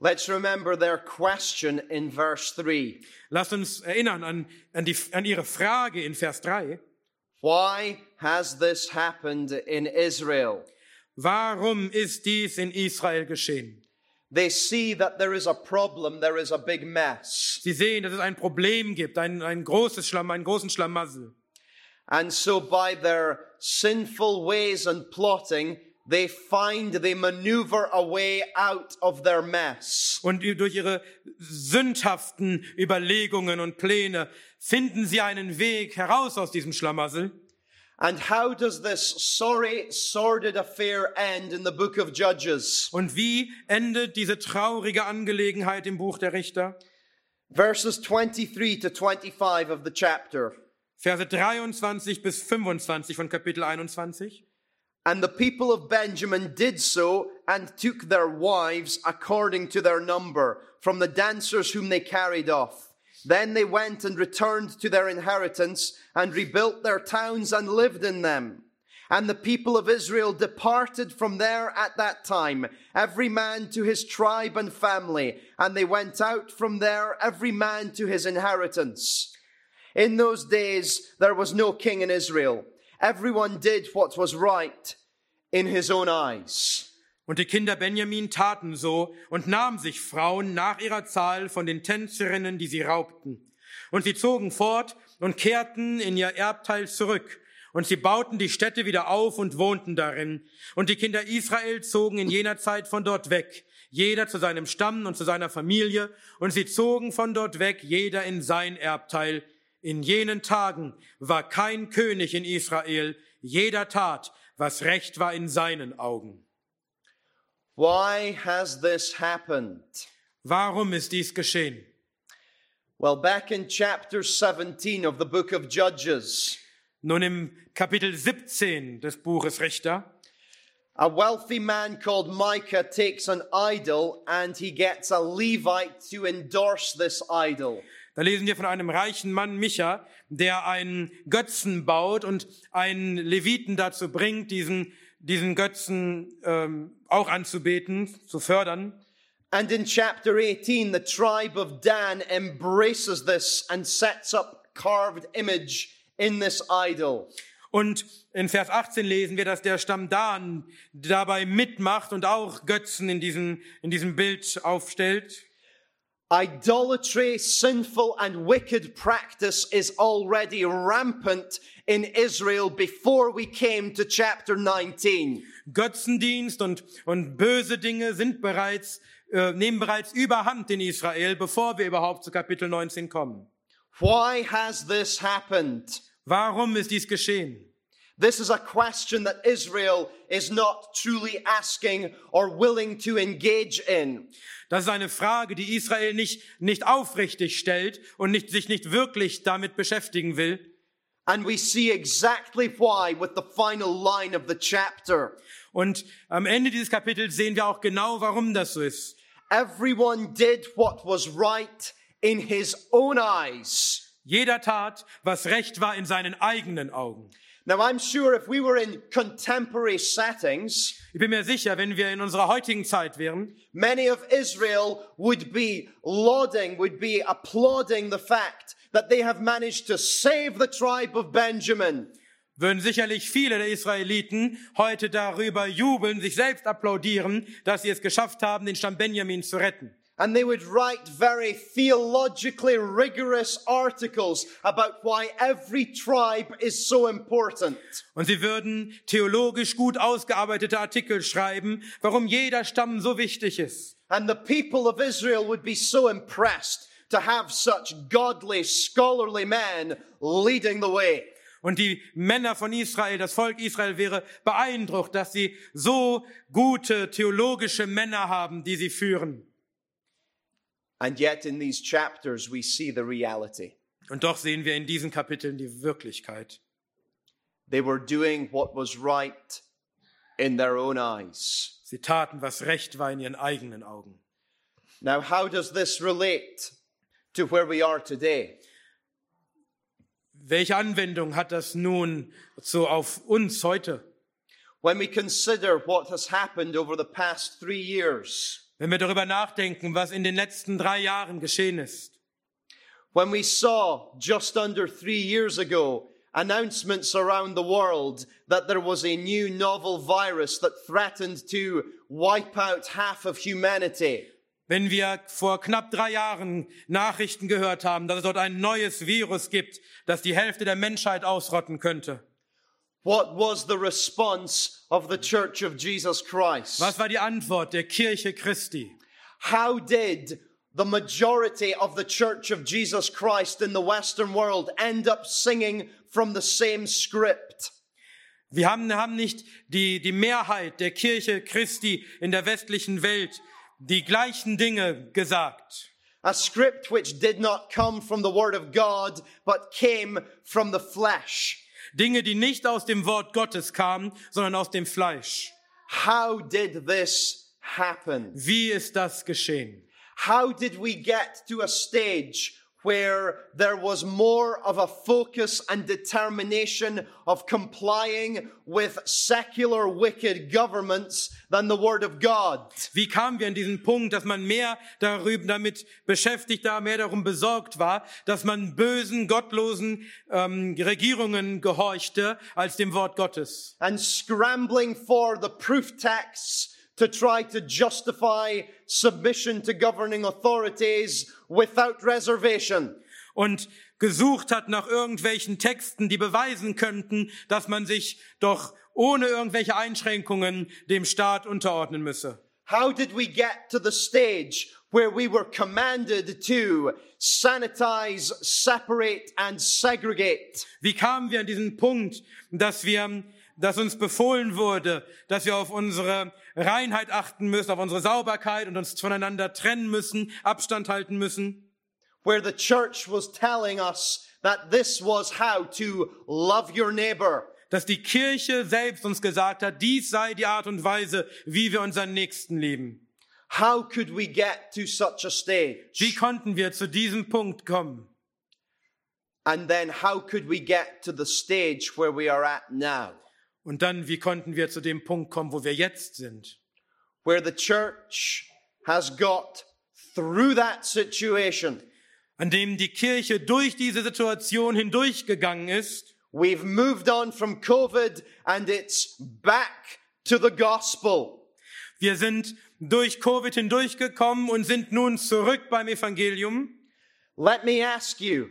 Let's remember their question in verse 3. Lasst uns erinnern an, an, die, an ihre Frage in Vers 3. Why has this happened in Israel? Warum ist dies in Israel geschehen? They see that there is a problem, there is a big mess. Sie sehen, dass es ein Problem gibt, ein, ein großes Schlamm, einen großen Schlamassel. And so by their sinful ways and plotting, they find they maneuver a way out of their mess. Und durch ihre sündhaften Überlegungen und Pläne finden sie einen Weg heraus aus diesem Schlamassel. And how does this sorry, sordid affair end in the book of Judges? Und wie endet diese traurige Angelegenheit im Buch der Richter? Verses 23 to 25 of the chapter. Verse 23 bis 25 von Kapitel 21. And the people of Benjamin did so and took their wives according to their number from the dancers whom they carried off. Then they went and returned to their inheritance and rebuilt their towns and lived in them. And the people of Israel departed from there at that time, every man to his tribe and family, and they went out from there, every man to his inheritance. In those days there was no king in Israel. Everyone did what was right in his own eyes. Und die Kinder Benjamin taten so und nahmen sich Frauen nach ihrer Zahl von den Tänzerinnen, die sie raubten. Und sie zogen fort und kehrten in ihr Erbteil zurück. Und sie bauten die Städte wieder auf und wohnten darin. Und die Kinder Israel zogen in jener Zeit von dort weg, jeder zu seinem Stamm und zu seiner Familie. Und sie zogen von dort weg, jeder in sein Erbteil. In jenen Tagen war kein König in Israel, jeder tat, was recht war in seinen Augen. Why has this happened? Warum ist dies geschehen? Well, back in chapter 17 of the book of Judges, Nun im Kapitel 17 des Buches Richter a wealthy man called Micah takes an idol and he gets a Levite to endorse this idol. Da lesen wir von einem reichen Mann, Micha, der einen Götzen baut und einen Leviten dazu bringt, diesen, diesen Götzen ähm, auch anzubeten, zu fördern. And in chapter 18, the tribe of Dan embraces this and sets up carved image in this idol. Und in Vers 18 lesen wir, dass der Stamm Dan dabei mitmacht und auch Götzen in diesem, in diesem Bild aufstellt. Idolatry, sinful and wicked practice is already rampant in Israel before we came to chapter 19. Götzendienst und, und böse Dinge sind bereits, äh, nehmen bereits überhand in Israel, bevor wir überhaupt zu Kapitel 19 kommen. Why has this happened? Warum ist dies geschehen? This is a question that Israel is not truly asking or willing to engage in. Das ist eine Frage, die Israel nicht, nicht aufrichtig stellt und nicht, sich nicht wirklich damit beschäftigen will. And we see exactly why with the final line of the chapter. Und am Ende dieses Kapitels sehen wir auch genau, warum das so ist. Everyone did what was right in his own eyes. Jeder tat, was recht war in seinen eigenen Augen. Now, I'm sure if we were in contemporary settings, Ich bin mir sicher, wenn wir in unserer heutigen Zeit wären, many of Israel would be lauding, would be applauding the fact that they have managed to save the tribe of Benjamin. würden sicherlich viele der Israeliten heute darüber jubeln, sich selbst applaudieren, dass sie es geschafft haben, den Stamm Benjamin zu retten. And they would write very theologically rigorous articles about why every tribe is so important. Und sie würden theologisch gut ausgearbeitete Artikel schreiben, warum jeder Stamm so wichtig ist. And the people of Israel would be so impressed to have such godly, scholarly men leading the way. Und die Männer von Israel, das Volk Israel wäre beeindruckt, dass sie so gute theologische Männer haben, die sie führen. And yet, in these chapters, we see the reality. Und doch sehen wir in diesen Kapiteln die Wirklichkeit. They were doing what was right in their own eyes. Sie taten, was recht war in ihren eigenen Augen. Now, how does this relate to where we are today? Welche Anwendung hat das nun so auf uns heute? When we consider what has happened over the past three years, Wenn wir darüber nachdenken, was in den letzten drei Jahren geschehen ist. when we saw just under three years ago announcements around the world that there was a new novel virus that threatened to wipe out half of humanity. Wenn wir vor knapp drei Jahren Nachrichten gehört haben, dass es dort ein neues Virus gibt, das die Hälfte der Menschheit ausrotten könnte. What was the response of the Church of Jesus Christ? Was war die Antwort der Kirche Christi? How did the majority of the Church of Jesus Christ in the Western world end up singing from the same script? Wir haben, haben nicht die, die Mehrheit der Kirche Christi in der westlichen Welt die gleichen Dinge gesagt. A script which did not come from the Word of God, but came from the flesh. Dinge, die nicht aus dem Wort Gottes kamen, sondern aus dem Fleisch. How did this happen? Wie ist das geschehen? How did we get to a stage where there was more of a focus and determination of complying with secular wicked governments than the Word of God? Wie kamen wir an diesen Punkt, dass man mehr darüber damit beschäftigt war, mehr darum besorgt war, dass man bösen, gottlosen ähm, Regierungen gehorchte als dem Wort Gottes? And scrambling for the proof texts to try to justify submission to governing authorities without reservation. Und gesucht hat nach irgendwelchen Texten, die beweisen könnten, dass man sich doch ohne irgendwelche Einschränkungen dem Staat unterordnen müsse. How did we get to the stage where we were commanded to sanitize, separate and segregate? Wie kamen wir an diesen Punkt, dass wir, dass uns befohlen wurde, dass wir auf unsere Reinheit achten müssen, auf unsere Sauberkeit und uns voneinander trennen müssen, Abstand halten müssen? Where the church was telling us that this was how to love your neighbor. Dass die Kirche selbst uns gesagt hat, dies sei die Art und Weise, wie wir unseren Nächsten lieben. How could we get to such a Wie stage? konnten wir zu diesem Punkt kommen? And then how could we get to the stage where we are at now? Und dann, wie konnten wir zu dem Punkt kommen, wo wir jetzt sind? Where the church has got through that situation. An dem die Kirche durch diese Situation hindurchgegangen ist. We've moved on from COVID and it's back to the gospel. Wir sind durch Covid hindurchgekommen und sind nun zurück beim Evangelium. Let me ask you,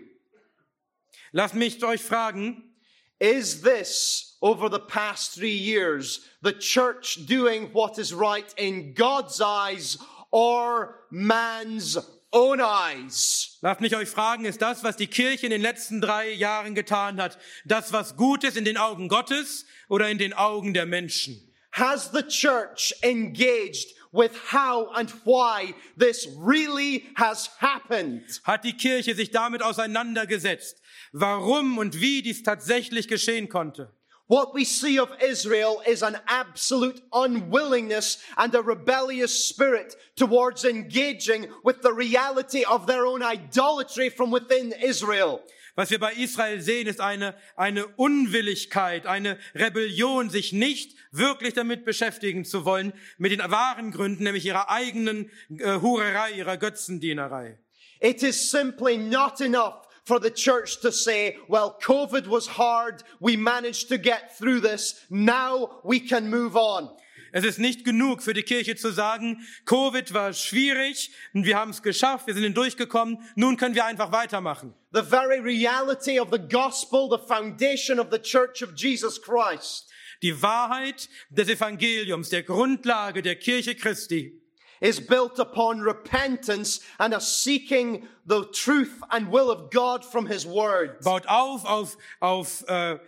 Lasst mich euch fragen, is this over the past three years the church doing what is right in God's eyes or man's own eyes? lasst mich euch fragen, ist das, was die Kirche in den letzten drei Jahren getan hat, das, was gut ist in den Augen Gottes oder in den Augen der Menschen? Has the church engaged with how and why this really has happened? Hat die Kirche sich damit auseinandergesetzt, warum und wie dies tatsächlich geschehen konnte? What we see of Israel is an absolute unwillingness and a rebellious spirit towards engaging with the reality of their own idolatry from within Israel. Was wir bei Israel sehen, ist eine, eine Unwilligkeit, eine Rebellion, sich nicht wirklich damit beschäftigen zu wollen, mit den wahren Gründen, nämlich ihrer eigenen äh, Hurerei, ihrer Götzendienerei. It is simply not enough for the church to say, well, COVID was hard. We managed to get through this. Now we can move on. Es ist nicht genug für die Kirche zu sagen, Covid war schwierig und wir haben es geschafft, wir sind hindurchgekommen, nun können wir einfach weitermachen. The very reality of the gospel, the foundation of the church of Jesus Christ Die Wahrheit des Evangeliums, der Grundlage der Kirche Christi, is built upon repentance and a seeking the truth and will of God from His Word. baut auf auf, auf äh,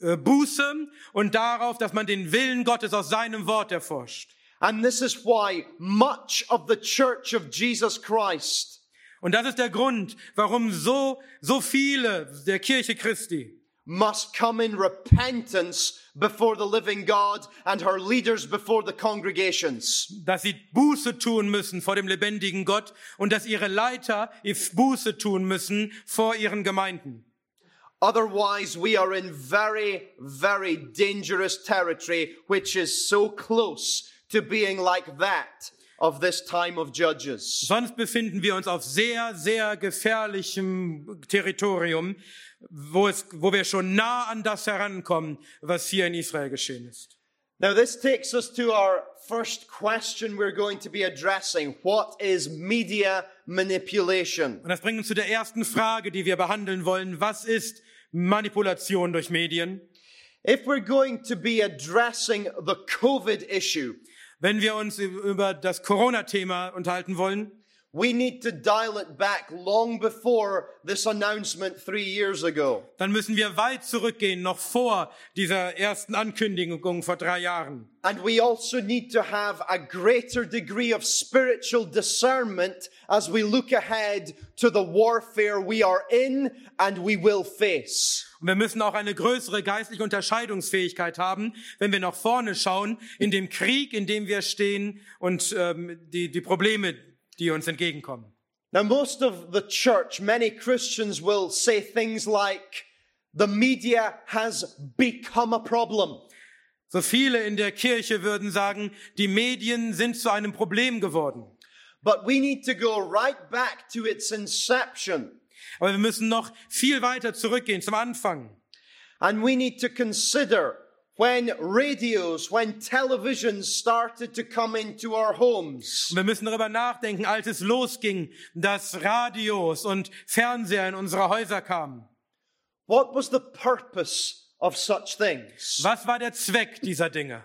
äh, Buße und darauf, dass man den Willen Gottes aus seinem Wort erforscht. And this is why much of the church of Jesus Christ Und das ist der Grund, warum so, so viele der Kirche Christi must come in repentance before the living God and her leaders before the congregations. dass sie Buße tun müssen vor dem lebendigen Gott und dass ihre Leiter Buße tun müssen vor ihren Gemeinden. Otherwise, we are in very, very dangerous territory, which is so close to being like that of this time of Judges. Sonst befinden wir uns auf sehr, sehr gefährlichem Territorium, wo, es, wo wir schon nah an das herankommen, was hier in Israel geschehen ist. Now, this takes us to our first question we're going to be addressing. What is media manipulation? Und das bringt uns zu der ersten Frage, die wir behandeln wollen. Was ist Manipulation durch Medien? If we're going to be addressing the COVID issue, Wenn wir uns über das Corona-Thema unterhalten wollen, we need to dial it back long before this announcement three years ago. dann müssen wir weit zurückgehen, noch vor dieser ersten Ankündigung vor drei Jahren. And we also need to have a greater degree of spiritual discernment as we look ahead to the warfare we are in and we will face. Und wir müssen auch eine größere geistliche Unterscheidungsfähigkeit haben, wenn wir nach vorne schauen, in dem Krieg, in dem wir stehen und ähm, die, die Probleme, die uns entgegenkommen. Now, most of the church, many Christians will say things like, the media has become a problem. So viele in der Kirche würden sagen, die Medien sind zu einem Problem geworden. But we need to go right back to its inception. Aber wir müssen noch viel weiter zurückgehen zum Anfang. And we need to consider when radios, when televisions started to come into our homes. Und wir müssen darüber nachdenken, als es losging, dass Radios und Fernseher in unsere Häuser kamen. What was the purpose of such things? Was war der Zweck dieser Dinge?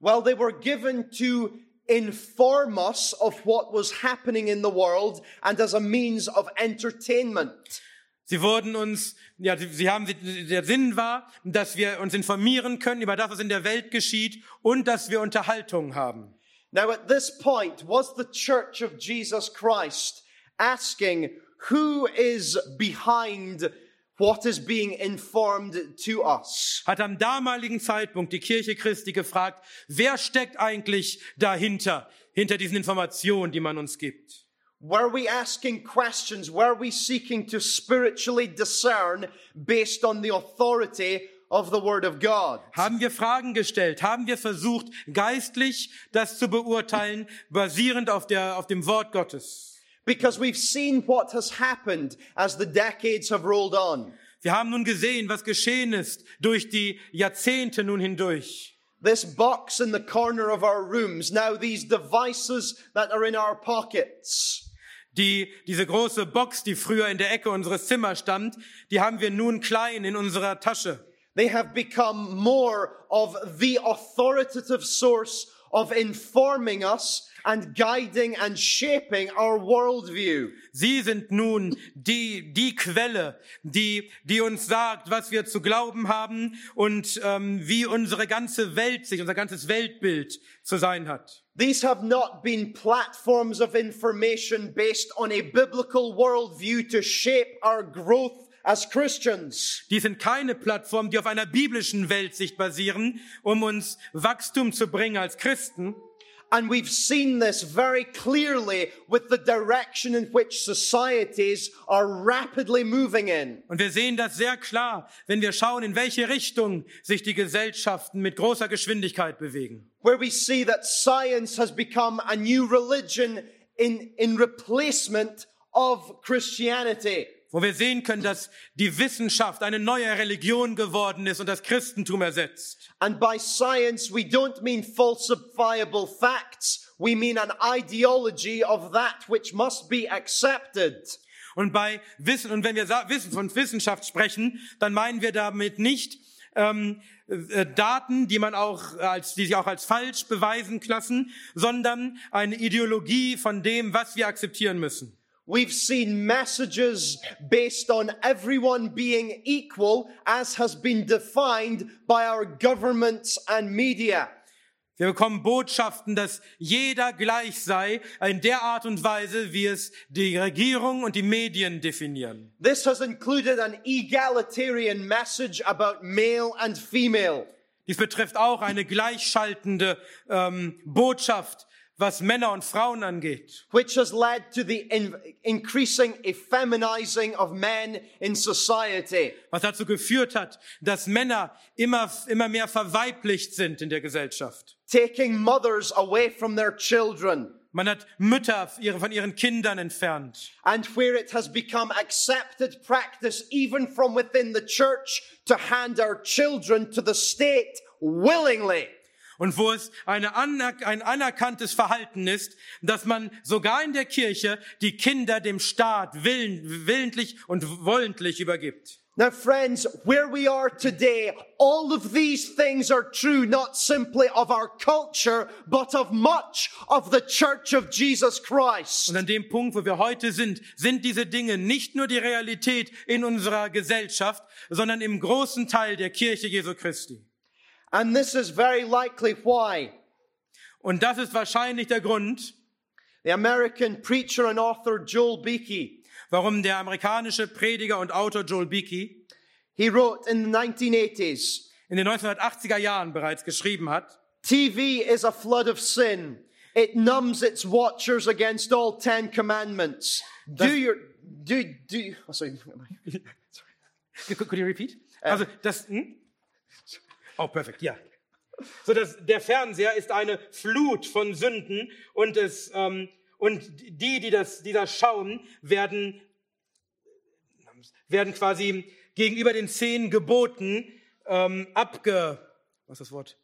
Well, they were given to inform us of what was happening in the world and as a means of entertainment. Sie wurden uns, ja, sie, haben, der Sinn war, dass wir uns informieren können über das, was in der Welt geschieht und dass wir Unterhaltung haben. Now, at this point, was the church of Jesus Christ asking who is behind what is being informed to us? Hat am damaligen Zeitpunkt die Kirche Christi gefragt, wer steckt eigentlich dahinter, hinter diesen Informationen, die man uns gibt? Were we asking questions? Were we seeking to spiritually discern based on the authority of the Word of God? Haben wir Fragen gestellt? Haben wir versucht, geistlich das zu beurteilen, basierend auf, der, auf dem Wort Gottes? Because we've seen what has happened as the decades have rolled on. Wir haben nun gesehen, was geschehen ist durch die Jahrzehnte nun hindurch. This box in the corner of our rooms, now these devices that are in our pockets. Die, diese große Box, die früher in der Ecke unseres Zimmers stand, die haben wir nun klein in unserer Tasche. They have become more of the authoritative source of informing us and guiding and shaping our worldview. Sie sind nun die, die Quelle, die, die uns sagt, was wir zu glauben haben und ähm, wie unsere ganze Welt sich, unser ganzes Weltbild zu sein hat. These have not been platforms of information based on a biblical worldview to shape our growth as Christians. Die sind keine Plattformen, die auf einer biblischen Weltsicht basieren, um uns Wachstum zu bringen als Christen. And we've seen this very clearly with the direction in which societies are rapidly moving in. Und wir sehen das sehr klar, wenn wir schauen, in welche Richtung sich die Gesellschaften mit großer Geschwindigkeit bewegen. Where we see that science has become a new religion in, in replacement of Christianity. Wo wir sehen können, dass die Wissenschaft eine neue Religion geworden ist und das Christentum ersetzt. And by science, we don't mean falsifiable facts. We mean an ideology of that which must be accepted. Und bei Wissen, und wenn wir Wissen von Wissenschaft sprechen, dann meinen wir damit nicht ähm, äh, Daten, die man auch als, die sich auch als falsch beweisen lassen, sondern eine Ideologie von dem, was wir akzeptieren müssen. We've seen messages based on everyone being equal as has been defined by our governments and media. Wir bekommen Botschaften, dass jeder gleich sei, in der Art und Weise, wie es die Regierung und die Medien definieren. This has included an egalitarian message about male and female. Dies betrifft auch eine gleichschaltende ähm, Botschaft, was Männer und Frauen angeht. which has led to the in- increasing effeminizing of men in society. was dazu geführt hat, dass Männer immer, immer mehr verweiblicht sind in der Gesellschaft. Taking mothers away from their children, Man hat Mütter von ihren Kindern entfernt. and where it has become accepted practice, even from within the church, to hand our children to the state willingly. Und wo es eine ein anerkanntes Verhalten ist, dass man sogar in der Kirche die Kinder dem Staat willen willentlich und wollentlich übergibt. Now, friends, where we are today, all of these things are true not simply of our culture, but of much of the Church of Jesus Christ. Und an dem Punkt, wo wir heute sind, sind diese Dinge nicht nur die Realität in unserer Gesellschaft, sondern im großen Teil der Kirche Jesu Christi. And this is very likely why Und das ist wahrscheinlich der Grund, the American preacher and author Joel Beakey, warum der amerikanische Prediger und Autor Joel Beakey he wrote in the 1980s, in den 1980er Jahren bereits geschrieben hat, TV is a flood of sin. It numbs its watchers against all Ten Commandments. Do your, do, do, oh, sorry. [LAUGHS] Could could you repeat? Also das, hm? Oh, perfekt, ja. So, dass der Fernseher ist eine Flut von Sünden und es ähm, und die, die das, die das schauen, werden werden quasi gegenüber den zehn Geboten ähm, abge, was ist das Wort?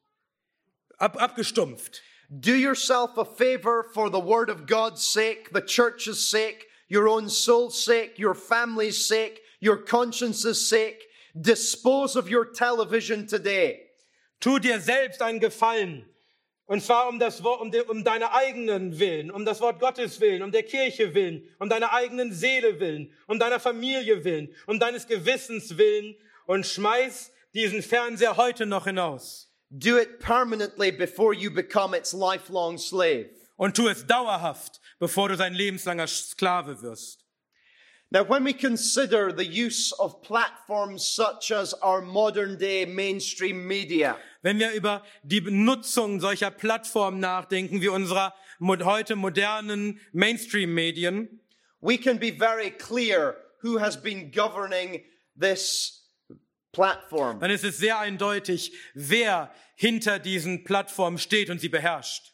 Ab, abgestumpft. Do yourself a favor for the word of God's sake, the church's sake, your own soul's sake, your family's sake, your conscience's sake. Dispose of your television today. Tu dir selbst einen Gefallen. Und zwar um, das Wort, um, de, um deine eigenen Willen, um das Wort Gottes willen, um der Kirche willen, um deiner eigenen Seele willen, um deiner Familie willen, um deines Gewissens willen und schmeiß diesen Fernseher heute noch hinaus. Do it permanently before you become its lifelong slave. Und tu es dauerhaft, bevor du sein lebenslanger Sklave wirst. Now, when we consider the use of platforms such as our modern day mainstream media, Wenn wir über die Benutzung solcher Plattformen nachdenken, wie unserer heute modernen Mainstream-Medien, we can be very clear who has been governing this platform. dann ist es sehr eindeutig, wer hinter diesen Plattformen steht und sie beherrscht.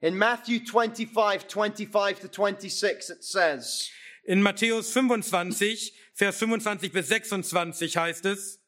In Matthew 25, 25 to 26, it says, In Matthäus 25, Vers 25 bis 26 heißt es,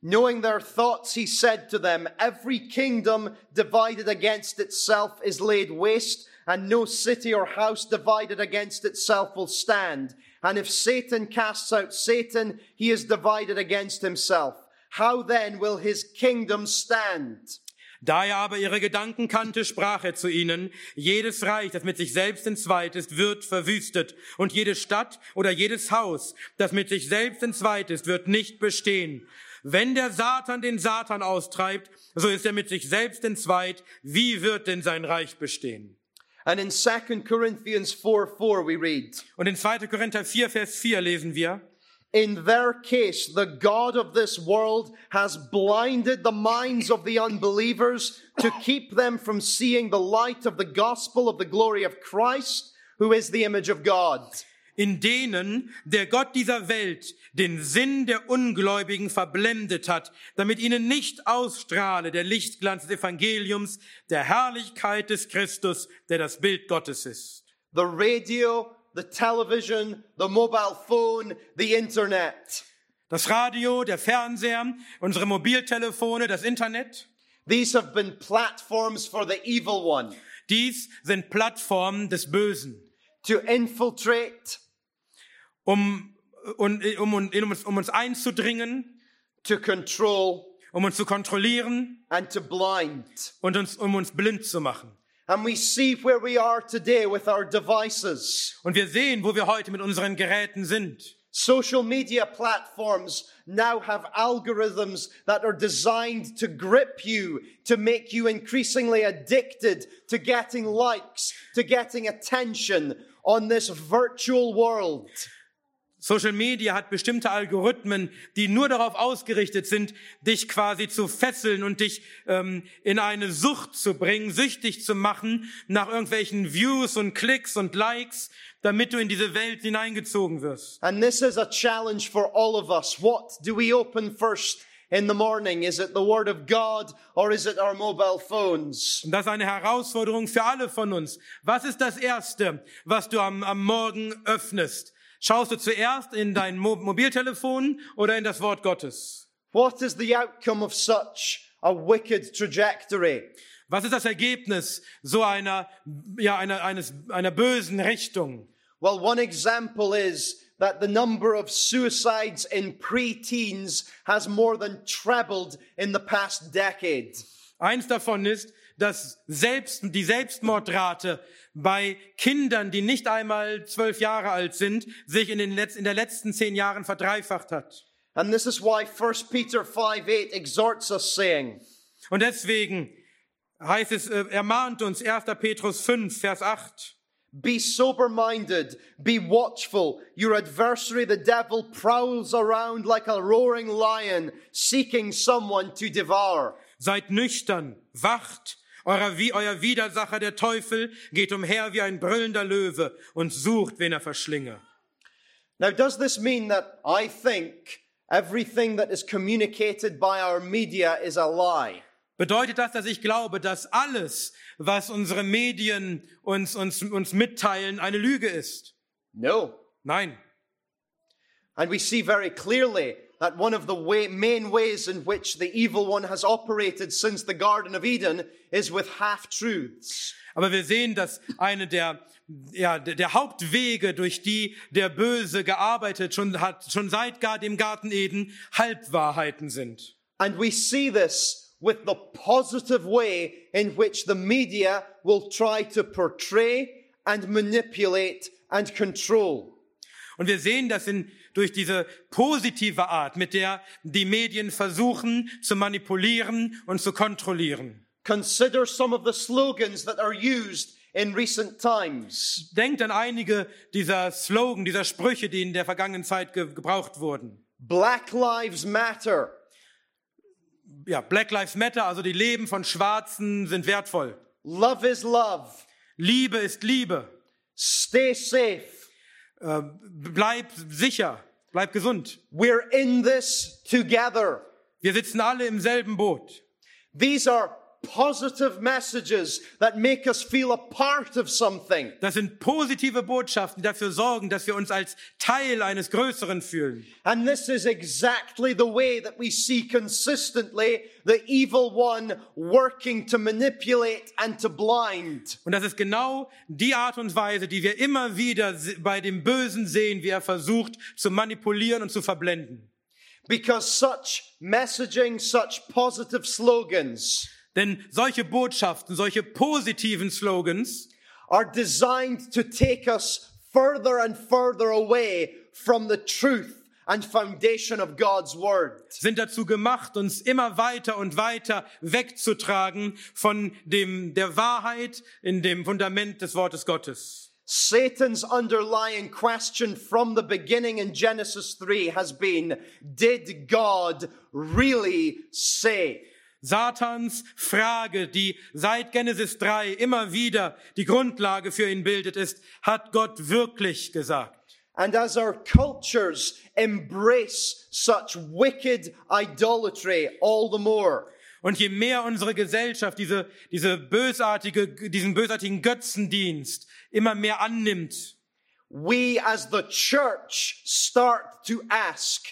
Knowing their thoughts, he said to them, Every kingdom divided against itself is laid waste, and no city or house divided against itself will stand. And if Satan casts out Satan, he is divided against himself. How then will his kingdom stand? Da er aber ihre Gedanken kannte, sprach er zu ihnen, jedes Reich, das mit sich selbst entzweit ist, wird verwüstet, und jede Stadt oder jedes Haus, das mit sich selbst entzweit ist, wird nicht bestehen. Wenn der Satan den Satan austreibt, so ist er mit sich selbst entzweit, wie wird denn sein Reich bestehen? And in 2 Corinthians 4 4, we read, Und in 2. Korinther 4, Vers 4 lesen wir, In their case, the God of this world has blinded the minds of the unbelievers to keep them from seeing the light of the gospel of the glory of Christ, who is the image of God. in denen der Gott dieser Welt den Sinn der Ungläubigen verblendet hat, damit ihnen nicht ausstrahle der Lichtglanz des Evangeliums, der Herrlichkeit des Christus, der das Bild Gottes ist. The radio, the television, the mobile phone, the internet. Das Radio, der Fernseher, unsere Mobiltelefone, das Internet, These have been platforms for the evil one. Dies sind Plattformen des Bösen, to infiltrate, um, um, um, um, uns, um uns einzudringen, to control, um uns zu kontrollieren. And to blind. und uns, um uns blind zu machen. And we see where we are today with our devices. Und wir sehen, wo wir heute mit unseren Geräten sind. Social media platforms now have algorithms that are designed to grip you, to make you increasingly addicted to getting likes, to getting attention on this virtual world. Social Media hat bestimmte Algorithmen, die nur darauf ausgerichtet sind, dich quasi zu fesseln und dich ähm, in eine Sucht zu bringen, süchtig zu machen nach irgendwelchen Views und Klicks und Likes, damit du in diese Welt hineingezogen wirst. And this is a challenge for all of us. What do we open first in the morning? Is it the Word of God or is it our mobile phones? Und das ist eine Herausforderung für alle von uns. Was ist das Erste, was du am, am Morgen öffnest? Schaust du zuerst in dein Mo Mobiltelefon oder in das Wort Gottes? What is the outcome of such a wicked trajectory? Was ist das Ergebnis so einer, ja, einer, eines, einer bösen Richtung? Well, one example is that the number of suicides in preteens has more than trebled in the past decade. Eins davon ist, dass selbst, die Selbstmordrate bei Kindern, die nicht einmal zwölf Jahre alt sind, sich in den Letz-, in der letzten zehn Jahren verdreifacht hat. And this is why 1 Peter 5 8 exhorts us, saying, Und deswegen heißt es, äh, ermahnt uns 1. Petrus 5, Vers 8. Be sober minded, be watchful. Your adversary, the devil, prowls around like a roaring lion, seeking someone to devour. Seid nüchtern, wacht. Euer, wie, euer Widersacher, der Teufel, geht umher wie ein brüllender Löwe und sucht, wen er verschlinge. Now, does this mean that I think everything that is communicated by our media is a lie? Bedeutet das, dass ich glaube, dass alles, was unsere Medien uns, uns, uns mitteilen, eine Lüge ist? No. Nein. And we see very clearly that one of the way, main ways in which the evil one has operated since the Garden of Eden is with half truths. Aber wir sehen, dass eine der, ja, der Hauptwege, durch die der Böse gearbeitet schon hat, schon seit gar dem Garten Eden, Halbwahrheiten sind. And we see this with the positive way in which the media will try to portray and manipulate and control. Und wir sehen das in, durch diese positive Art, mit der die Medien versuchen zu manipulieren und zu kontrollieren. Consider some of the slogans that are used in recent times. Denkt an einige dieser Slogan, dieser Sprüche, die in der vergangenen Zeit ge gebraucht wurden. Black Lives Matter. Ja, Black Lives Matter, also die Leben von Schwarzen sind wertvoll. Love is love. Liebe ist Liebe. Stay safe. Äh, bleib sicher, bleib gesund. We're in this together. Wir sitzen alle im selben Boot. These are positive messages that make us feel a part of something. Das sind positive Botschaften, die dafür sorgen, dass wir uns als Teil eines Größeren fühlen. And this is exactly the way that we see consistently the evil one working to manipulate and to blind. Und das ist genau die Art und Weise, die wir immer wieder bei dem Bösen sehen, wie er versucht zu manipulieren und zu verblenden. Because such messaging, such positive slogans Denn solche Botschaften, solche positiven Slogans are designed to take us further and further away from the truth and foundation of God's word. sind dazu gemacht, uns immer weiter und weiter wegzutragen von dem, der Wahrheit in dem Fundament des Wortes Gottes. Satan's underlying question from the beginning in Genesis 3 has been, did God really say? Satans Frage, die seit Genesis 3 immer wieder die Grundlage für ihn bildet, ist, hat Gott wirklich gesagt? And as our cultures embrace such wicked idolatry all the more, Und je mehr unsere Gesellschaft diese, diese bösartige, diesen bösartigen Götzendienst immer mehr annimmt, we as the church start to ask,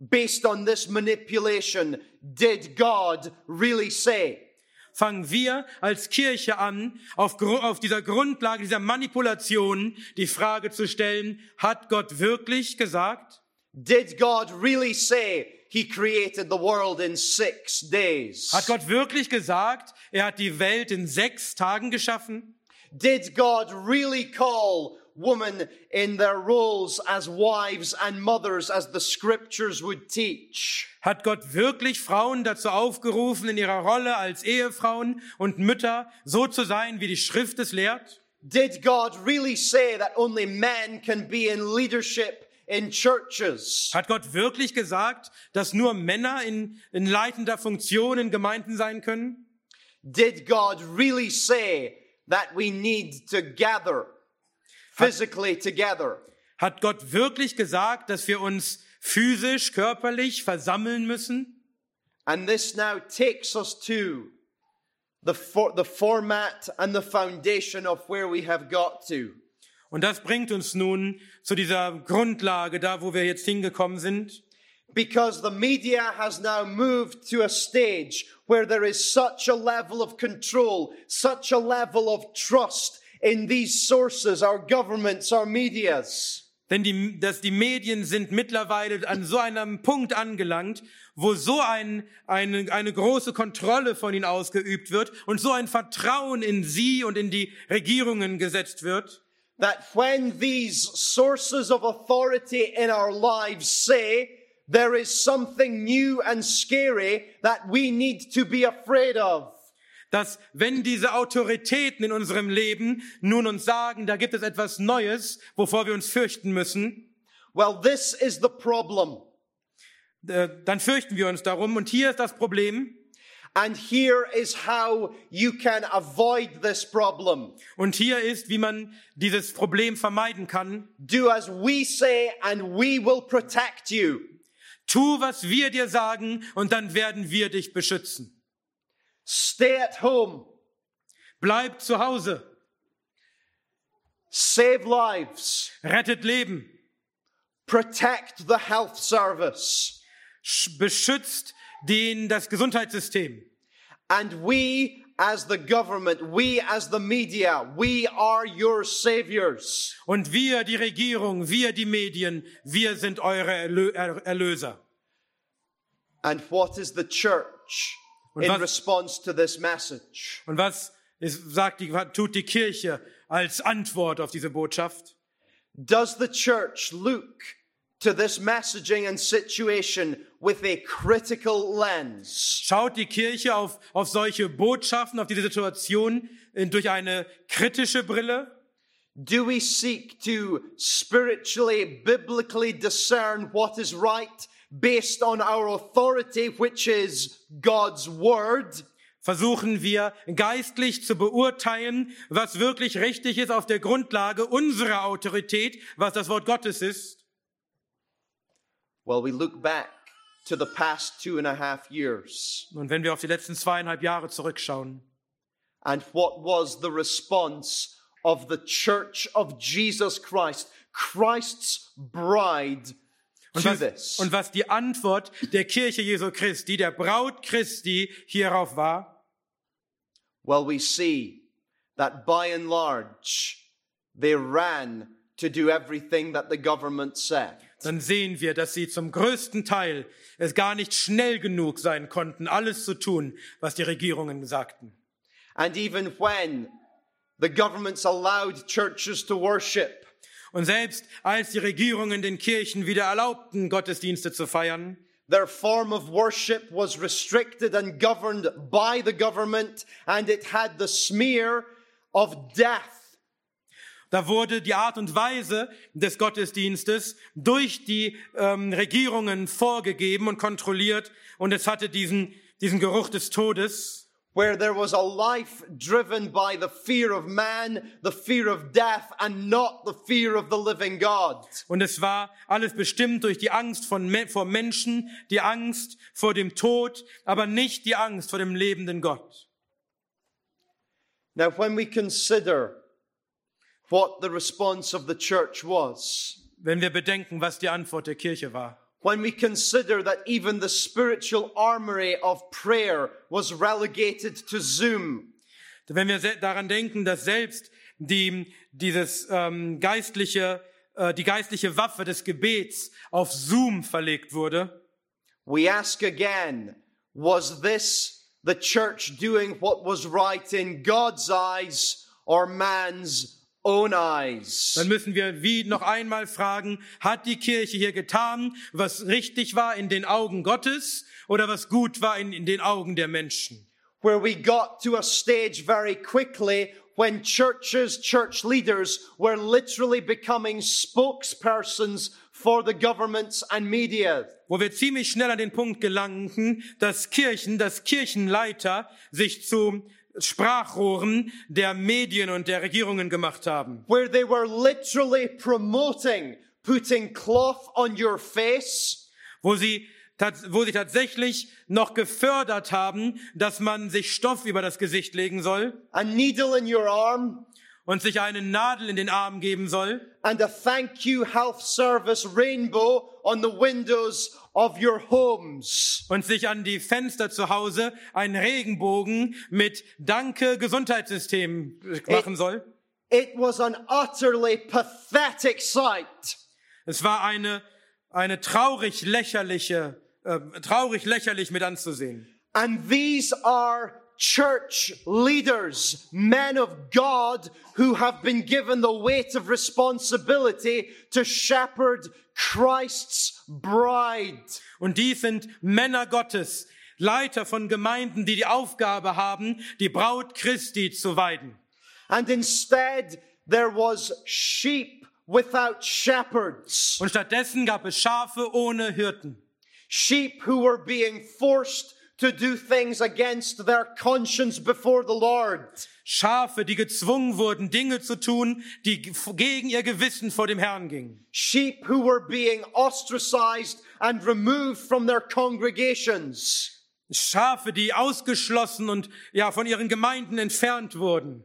based on this manipulation, did God really say? fangen wir als Kirche an, auf, auf dieser Grundlage dieser Manipulation die Frage zu stellen, hat Gott wirklich gesagt? Did God really say he created the world in six days? Hat Gott wirklich gesagt, er hat die Welt in sechs Tagen geschaffen? Did God really call women in their roles as wives and mothers as the scriptures would teach? Hat Gott wirklich Frauen dazu aufgerufen, in ihrer Rolle als Ehefrauen und Mütter so zu sein, wie die Schrift es lehrt? Did God really say that only men can be in leadership in churches? Hat Gott wirklich gesagt, dass nur Männer in, in leitender Funktion in Gemeinden sein können? Did God really say that we need to gather physically together? Hat Gott wirklich gesagt, dass wir uns physisch, körperlich versammeln müssen? And this now takes us to the, for, the format and the foundation of where we have got to. Und das bringt uns nun zu dieser Grundlage, da wo wir jetzt hingekommen sind. Because the media has now moved to a stage where there is such a level of control, such a level of trust in these sources, our governments, our medias. Denn die, dass die Medien sind mittlerweile an so einem Punkt angelangt, wo so ein, eine, eine große Kontrolle von ihnen ausgeübt wird und so ein Vertrauen in sie und in die Regierungen gesetzt wird, that when these sources of authority in our lives say there is something new and scary that we need to be afraid of, dass wenn diese Autoritäten in unserem Leben nun uns sagen, da gibt es etwas Neues, wovor wir uns fürchten müssen, well, this is the problem. äh, dann fürchten wir uns darum. Und hier ist das Problem. And here is how you can avoid this problem. Und hier ist, wie man dieses Problem vermeiden kann. Do as we say and we will protect you. Tu, was wir dir sagen, und dann werden wir dich beschützen. Stay at home. Bleib zu Hause, Save lives. rettet Leben, Protect the health service. sch- beschützt den, das Gesundheitssystem. And we as the government, we as the media, we are your saviors. Und wir, die Regierung, wir, die Medien, wir sind eure Erlö Er- Erlöser. And what is the church Und in was- response to this message? Und was ist, sagt die, tut die Kirche als Antwort auf diese Botschaft? Does the church look to this messaging and situation with a critical lens? Schaut die Kirche auf, auf solche Botschaften, auf diese Situation durch eine kritische Brille? Do we seek to spiritually, biblically discern what is right based on our authority, which is God's word? Versuchen wir geistlich zu beurteilen, was wirklich richtig ist auf der Grundlage unserer Autorität, was das Wort Gottes ist? Well, we look back to the past two and a half years. Und wenn wir auf die letzten zweieinhalb Jahre zurückschauen, And what was the response of the church of Jesus Christ, Christ's bride, und was, und was die Antwort der Kirche Jesu Christi, der Braut Christi hierauf war, Well, we see that by and large, they ran to do everything that the government said. dann sehen wir, dass sie zum größten Teil es gar nicht schnell genug sein konnten, alles zu tun, was die Regierungen sagten. And even when the governments allowed churches to worship, Und selbst als die Regierungen den Kirchen wieder erlaubten, Gottesdienste zu feiern, their form of worship was restricted and governed by the government, and it had the smear of death. da wurde die Art und Weise des Gottesdienstes durch die ähm, Regierungen vorgegeben und kontrolliert und es hatte diesen, diesen Geruch des Todes. Where there was a life driven by the fear of man, the fear of death, and not the fear of the living God. Und es war alles bestimmt durch die Angst von, vor Menschen, die Angst vor dem Tod, aber nicht die Angst vor dem lebenden Gott. Now, when we consider what the response of the church was, Wenn wir bedenken, was die Antwort der Kirche war. When we consider that even the spiritual armory of prayer was relegated to Zoom, Wenn wir daran denken, dass selbst die, dieses ähm, geistliche, äh, die geistliche Waffe des Gebets auf Zoom verlegt wurde, we ask again, was this the church doing what was right in God's eyes or man's own eyes? dann müssen wir wie noch einmal fragen, hat die Kirche hier getan, was richtig war in den Augen Gottes oder was gut war in, in den Augen der Menschen? where we got to a stage very quickly when churches, church leaders were literally becoming spokespersons for the governments and media. Wo wir ziemlich schnell an den Punkt gelangten, dass Kirchen, dass Kirchenleiter sich zu Sprachrohren der Medien und der Regierungen gemacht haben. Where they were literally promoting putting cloth on your face, wo sie, wo sie tatsächlich noch gefördert haben, dass man sich Stoff über das Gesicht legen soll. A needle in your arm, und sich eine Nadel in den Arm geben soll and a thank you health service rainbow on the windows of your homes. und sich an die Fenster zu Hause einen Regenbogen mit Danke Gesundheitssystem machen soll. It was an utterly pathetic sight. Es war eine, eine traurig lächerliche, äh, traurig lächerlich mit anzusehen. And these are church leaders, men of God who have been given the weight of responsibility to shepherd Christ's bride. Und dies sind Männer Gottes, Leiter von Gemeinden, die die Aufgabe haben, die Braut Christi zu weiden. And instead, there was sheep without shepherds. Und stattdessen gab es Schafe ohne Hirten. Sheep who were being forced to do things against their conscience before the Lord. Schafe, die gezwungen wurden, Dinge zu tun, die gegen ihr Gewissen vor dem Herrn gingen. Sheep who were being ostracized and removed from their congregations. Schafe, die ausgeschlossen und ja von ihren Gemeinden entfernt wurden.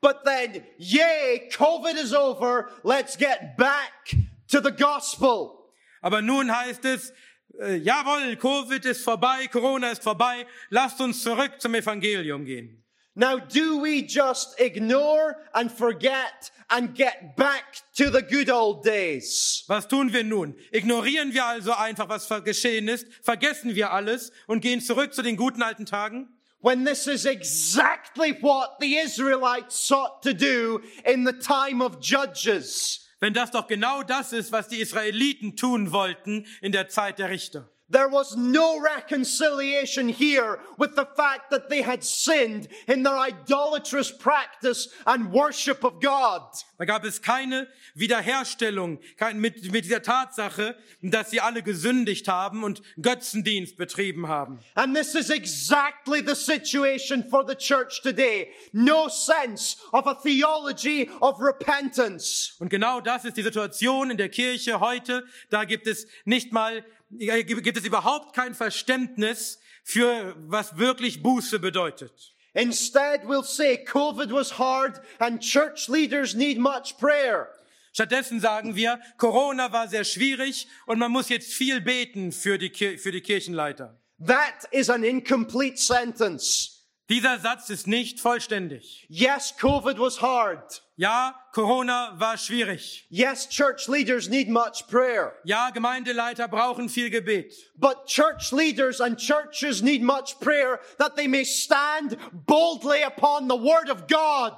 But then, yay, COVID is over. Let's get back to the gospel. Aber nun heißt es, äh, jawohl, Covid ist vorbei, Corona ist vorbei, lasst uns zurück zum Evangelium gehen. Now, do we just ignore and forget and get back to the good old days? Was tun wir nun? Ignorieren wir also einfach, was geschehen ist, vergessen wir alles und gehen zurück zu den guten alten Tagen? When this is exactly what the Israelites sought to do in the time of Judges. Wenn das doch genau das ist, was die Israeliten tun wollten in der Zeit der Richter. There was no reconciliation here with the fact that they had sinned in their idolatrous practice and worship of God. Da gab es keine Wiederherstellung kein, mit, mit dieser Tatsache, dass sie alle gesündigt haben und Götzendienst betrieben haben. And this is exactly the situation for the church today. No sense of a theology of repentance. Und genau das ist die Situation in der Kirche heute. Da gibt es nicht mal gibt es überhaupt kein Verständnis für was wirklich Buße bedeutet. Instead, we'll say COVID was hard and church leaders need much prayer. Stattdessen sagen wir, Corona war sehr schwierig und man muss jetzt viel beten für die, für die Kirchenleiter. That is an incomplete sentence. Dieser Satz ist nicht vollständig. Yes, COVID was hard. Ja, Corona war schwierig. Yes, church leaders need much prayer. Ja, Gemeindeleiter brauchen viel Gebet. But church leaders and churches need much prayer that they may stand boldly upon the word of God.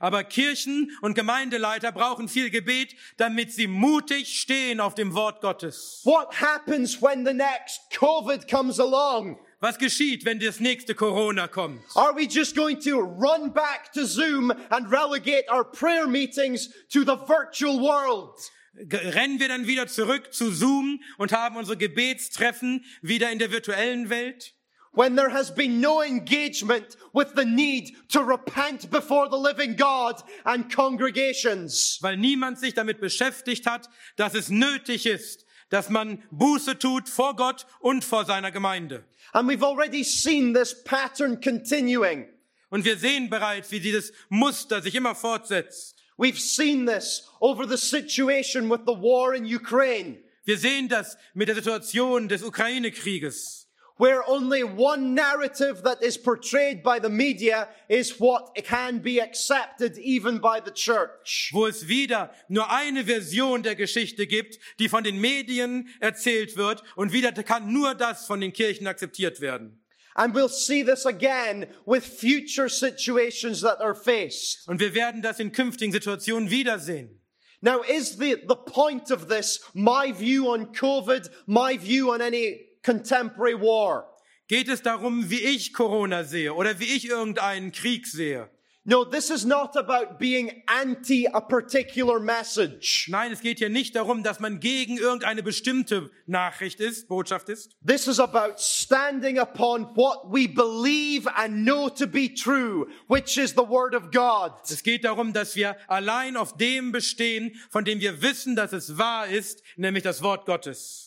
Aber Kirchen und Gemeindeleiter brauchen viel Gebet, damit sie mutig stehen auf dem Wort Gottes. What happens when the next COVID comes along? Was geschieht, wenn das nächste Corona kommt? Are we just going to run back to Zoom and relegate our prayer meetings to the virtual world? Rennen wir dann wieder zurück zu Zoom und haben unsere Gebetstreffen wieder in der virtuellen Welt? When there has been no engagement with the need to repent before the living God and congregations. Weil niemand sich damit beschäftigt hat, dass es nötig ist, dass man Buße tut vor Gott und vor seiner Gemeinde. And we've already seen this pattern continuing. Und wir sehen bereits, wie dieses Muster sich immer fortsetzt. We've seen this over the situation with the war in Ukraine. Wir sehen das mit der Situation des Ukraine-Krieges. Where only one narrative that is portrayed by the media is what can be accepted even by the church. Wo es wieder nur eine Version der Geschichte gibt, die von den Medien erzählt wird und wieder kann nur das von den Kirchen akzeptiert werden. And we'll see this again with future situations that are faced. Und wir werden das in künftigen Situationen wiedersehen. Now, is the, the point of this my view on COVID, my view on any contemporary war. Geht es darum, wie ich Corona sehe oder wie ich irgendeinen Krieg sehe? No, this is not about being anti a particular message. Nein, es geht hier nicht darum, dass man gegen irgendeine bestimmte Nachricht ist, Botschaft ist. This is about standing upon what we believe and know to be true, which is the word of God. Es geht darum, dass wir allein auf dem bestehen, von dem wir wissen, dass es wahr ist, nämlich das Wort Gottes.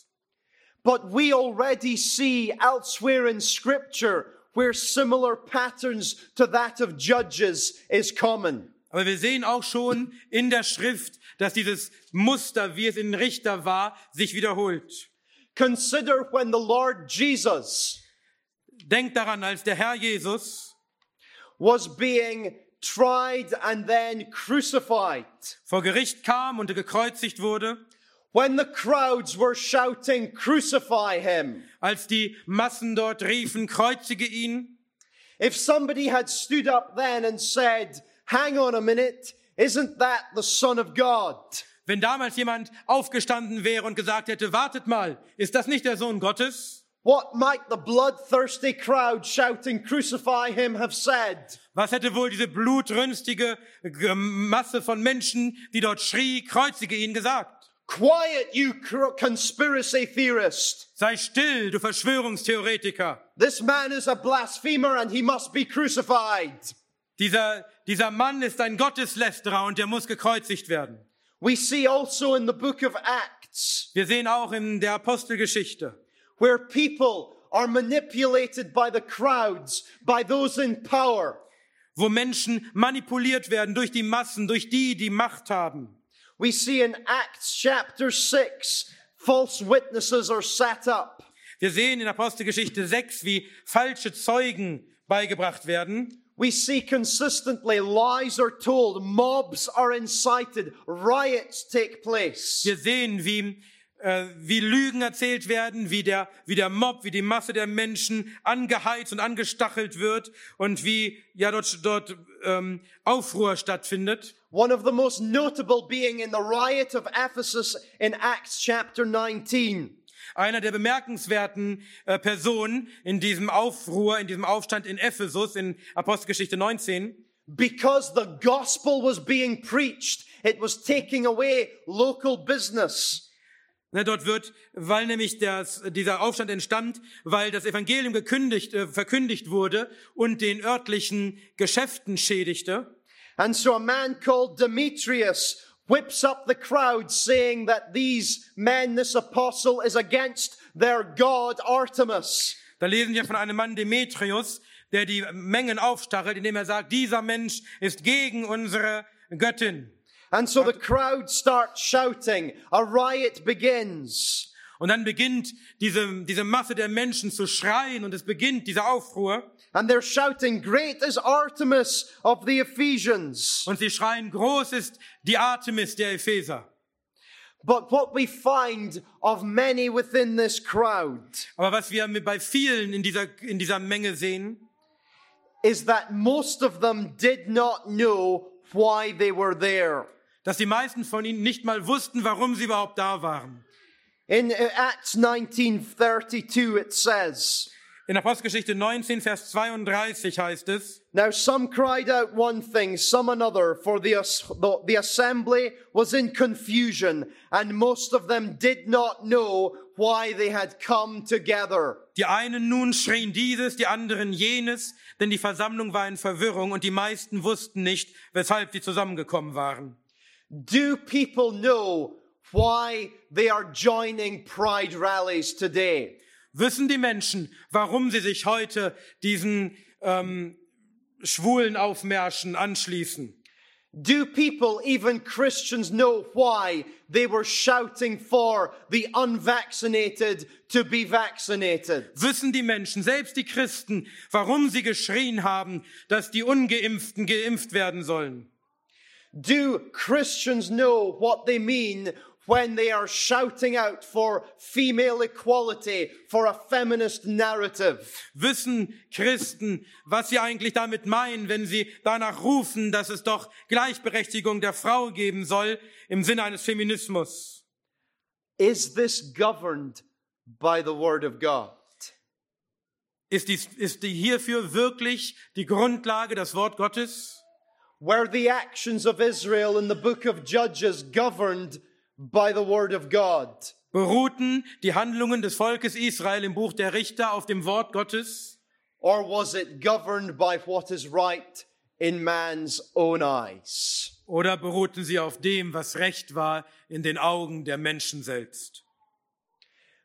But we already see elsewhere in scripture where similar patterns to that of judges is common. Aber wir sehen auch schon in der Schrift, dass dieses Muster, wie es in Richter war, sich wiederholt. Consider when the Lord Jesus Denkt daran, als der Herr Jesus was being tried and then crucified. vor Gericht kam und gekreuzigt wurde. When the crowds were shouting, Crucify him. Als die Massen dort riefen, kreuzige ihn. If somebody had stood up then and said, Hang on a minute, isn't that the Son of God? Wenn damals jemand aufgestanden wäre und gesagt hätte, wartet mal, ist das nicht der Sohn Gottes? What might the bloodthirsty crowd shouting, Crucify him, have said? Was hätte wohl diese blutrünstige Masse von Menschen, die dort schrie, kreuzige ihn gesagt? Quiet, you conspiracy theorist. Sei still, du Verschwörungstheoretiker. This man is a blasphemer and he must be crucified. Dieser, dieser Mann ist ein Gotteslästerer und der muss gekreuzigt werden. We see also in the book of Acts Wir sehen auch in der Apostelgeschichte, where people are manipulated by the crowds, by those in power. wo Menschen manipuliert werden durch die Massen, durch die, die Macht haben. We see in Acts chapter 6, false witnesses are set up. Wir sehen in Apostelgeschichte 6, wie falsche Zeugen beigebracht werden. We see consistently lies are told, mobs are incited, riots take place. Wir sehen, wie, äh, wie Lügen erzählt werden, wie der, wie der Mob, wie die Masse der Menschen angeheizt und angestachelt wird und wie ja dort, dort ähm, Aufruhr stattfindet. One of the most notable being in the riot of Ephesus in Acts chapter 19. Einer der bemerkenswerten äh, Personen in diesem Aufruhr, in diesem Aufstand in Ephesus, in Apostelgeschichte 19, Because the gospel was being preached, it was taking away local business. Ne, dort wird, weil nämlich das, dieser Aufstand entstand, weil das Evangelium gekündigt, äh, verkündigt wurde und den örtlichen Geschäften schädigte. And so a man called Demetrius whips up the crowd saying that these men, this apostle is against their god Artemis. Da lesen wir von einem Mann Demetrius, der die Mengen aufstachelt, indem er sagt, dieser Mensch ist gegen unsere Göttin. And so the crowd starts shouting. A riot begins. Und dann beginnt diese, diese Masse der Menschen zu schreien und es beginnt dieser Aufruhr. And they're shouting, Great is Artemis of the Ephesians. Und sie schreien, groß ist die Artemis der Epheser. But what we find of many within this crowd Aber was wir bei vielen in dieser, in dieser Menge sehen, is that most of them did not know why they were there. dass die meisten von ihnen nicht mal wussten, warum sie überhaupt da waren. In uh, Acts 19:32 it says, In Apostelgeschichte 19, Vers 32 heißt es, Now some cried out one thing, some another, for the, the, the assembly was in confusion, and most of them did not know why they had come together. die einen nun schrien dieses, die anderen jenes, denn die Versammlung war in Verwirrung und die meisten wussten nicht, weshalb sie zusammengekommen waren. Do people know why they are joining pride rallies today? Wissen die Menschen, warum sie sich heute diesen ähm, schwulen Aufmärschen anschließen? Do people, even Christians, know why they were shouting for the unvaccinated to be vaccinated? Wissen die Menschen, selbst die Christen, warum sie geschrien haben, dass die Ungeimpften geimpft werden sollen? Do Christians know what they mean when they are shouting out for female equality, for a feminist narrative? Wissen Christen, was sie eigentlich damit meinen, wenn sie danach rufen, dass es doch Gleichberechtigung der Frau geben soll im Sinne eines Feminismus? Is this governed by the Word of God? Ist, dies, ist die hierfür wirklich die Grundlage das Wort Gottes? Were the actions of Israel in the book of Judges governed by the Word of God? Beruhten die Handlungen des Volkes Israel im Buch der Richter auf dem Wort Gottes? Or was it governed by what is right in man's own eyes? Oder beruhten sie auf dem, was recht war in den Augen der Menschen selbst?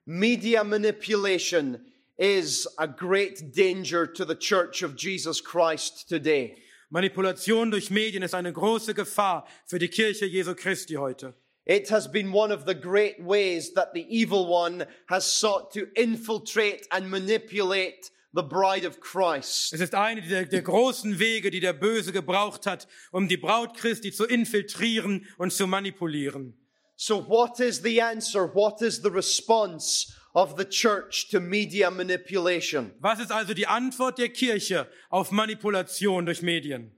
Media manipulation is a great danger to the Church of Jesus Christ today. Manipulation durch Medien ist eine große Gefahr für die Kirche Jesu Christi heute. It has been one of the great ways that the evil one has sought to infiltrate and manipulate the bride of Christ. Es ist eine der, der großen Wege, die der Böse gebraucht hat, um die Braut Christi zu infiltrieren und zu manipulieren. So, what is the answer? What is the response of the church to media manipulation? Was ist also die Antwort der Kirche auf Manipulation durch Medien?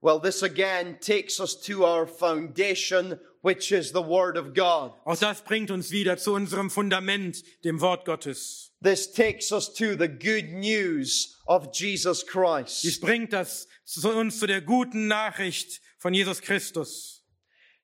Well, this again takes us to our foundation, which is the Word of God. Auch das bringt uns wieder zu unserem Fundament, dem Wort Gottes. This takes us to the good news of Jesus Christ. Dies bringt das zu uns zu der guten Nachricht von Jesus Christus.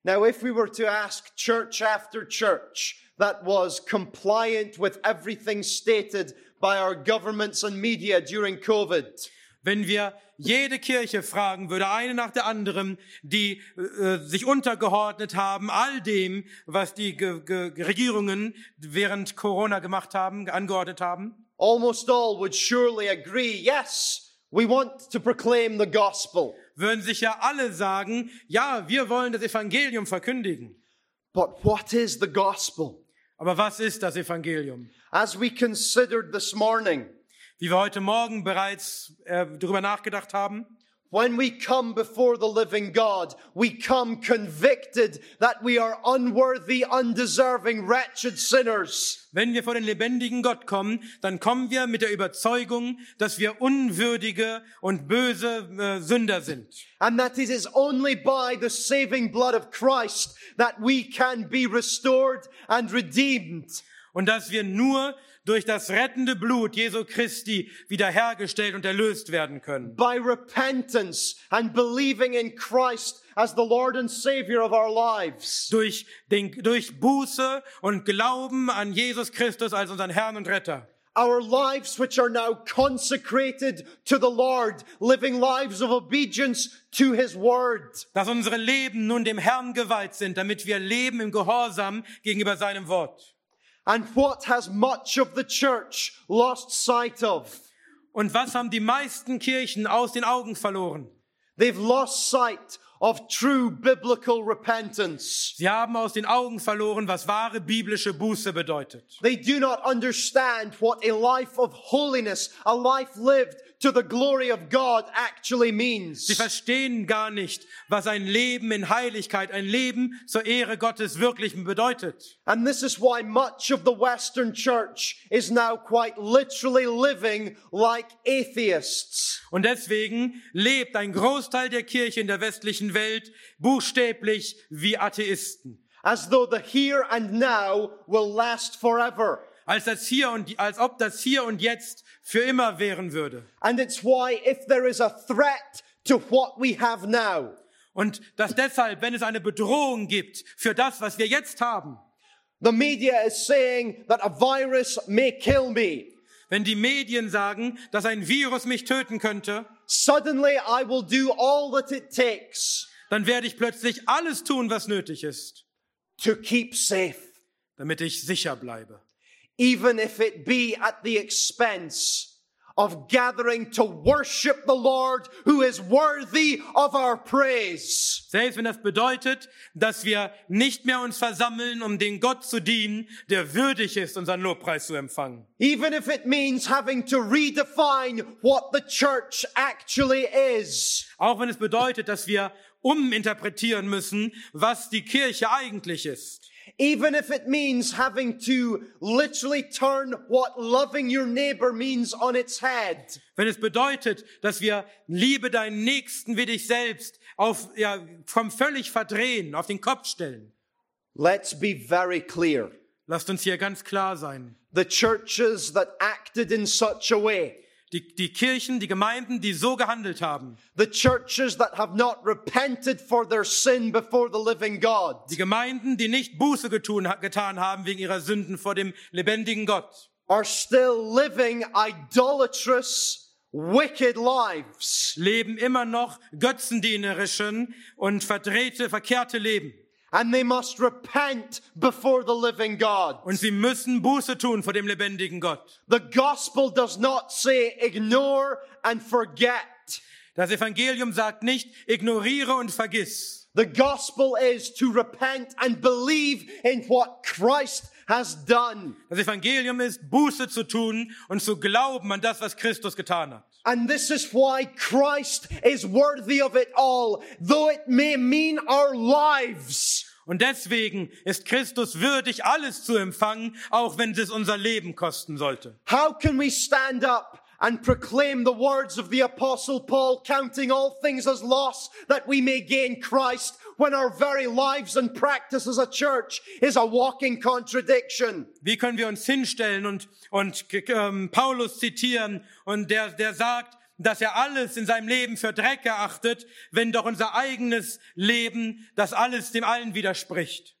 Now, if we were to ask church after church that was compliant with everything stated by our governments and media during COVID, Wenn wir jede Kirche fragen würde, eine nach der anderen, die äh, sich untergeordnet haben, all dem, was die Ge Ge Regierungen während Corona gemacht haben, angeordnet haben, almost all would surely agree yes, we want to proclaim the gospel. würden sich ja alle sagen, ja, wir wollen das Evangelium verkündigen. But what is the gospel? Aber was ist das Evangelium? As we considered this morning, Wie wir heute Morgen bereits äh, darüber nachgedacht haben, when we come before the living God, we come convicted that we are unworthy, undeserving, wretched sinners. wenn wir vor den lebendigen Gott kommen, dann kommen wir mit der Überzeugung, dass wir unwürdige und böse äh, Sünder sind. And that it is only by the saving blood of Christ that we can be restored and redeemed. Und dass wir nur durch das rettende Blut Jesu Christi wiederhergestellt und erlöst werden können. By repentance and believing in Christ as the Lord and Savior of our lives. Durch, den, durch Buße und Glauben an Jesus Christus als unseren Herrn und Retter. Our lives, which are now consecrated to the Lord, living lives of obedience to His Word. Dass unsere Leben nun dem Herrn geweiht sind, damit wir leben im Gehorsam gegenüber seinem Wort. And what has much of the church lost sight of? Und was haben die meisten Kirchen aus den Augen verloren? They've lost sight of true biblical repentance. Sie haben aus den Augen verloren, was wahre biblische Buße bedeutet. They do not understand what a life of holiness, a life lived to the glory of God actually Sie means. verstehen gar nicht, was ein Leben in Heiligkeit, ein Leben zur Ehre Gottes wirklich bedeutet. And this is why much of the Western church is now quite literally living like atheists. Und deswegen lebt ein Großteil der Kirche in der westlichen Welt buchstäblich wie Atheisten. As though the here and now will last forever. Als das hier und, als ob das hier und jetzt für immer wären würde. And it's why if there is a threat to what we have now, Und dass deshalb, wenn es eine Bedrohung gibt für das, was wir jetzt haben, the media is saying that a virus may kill me. wenn die Medien sagen, dass ein Virus mich töten könnte, Suddenly I will do all that it takes dann werde ich plötzlich alles tun, was nötig ist, to keep safe, damit ich sicher bleibe. Even if it be at the expense of gathering to worship the Lord who is worthy of our praise. Selbst wenn das bedeutet, dass wir nicht mehr uns versammeln, um den Gott zu dienen, der würdig ist, unseren Lobpreis zu empfangen. Even if it means having to redefine what the church actually is. Auch wenn es bedeutet, dass wir uminterpretieren müssen, was die Kirche eigentlich ist. Even if it means having to literally turn what loving your neighbor means on its head. Wenn es bedeutet, dass wir Liebe deinen Nächsten wie dich selbst auf, ja, vom völlig verdrehen, auf den Kopf stellen. Let's be very clear. Lasst uns hier ganz klar sein. The churches that acted in such a way, Die, die Kirchen, die Gemeinden, die so gehandelt haben, the churches that have not repented for their sin before the living God, die Gemeinden, die nicht Buße getun, getan haben wegen ihrer Sünden vor dem lebendigen Gott, are still living idolatrous, wicked lives. leben immer noch götzendienerischen und verdrehte, verkehrte Leben. And they must repent before the living God. Und sie müssen Buße tun vor dem lebendigen Gott. The gospel does not say ignore and forget. Das Evangelium sagt nicht, ignoriere und vergiss. The gospel is to repent and believe in what Christ has done. Das Evangelium ist, Buße zu tun und zu glauben an das, was Christus getan hat. And this is why Christ is worthy of it all, though it may mean our lives. Und deswegen ist Christus würdig, alles zu empfangen, auch wenn es unser Leben kosten sollte. How can we stand up and proclaim the words of the apostle Paul, counting all things as loss that we may gain Christ when our very lives and practice as a church is a walking contradiction? Wie können wir uns hinstellen und, und ähm, Paulus zitieren und der, der sagt, dass er alles in seinem Leben für Dreck erachtet, wenn doch unser eigenes Leben das alles dem allen widerspricht.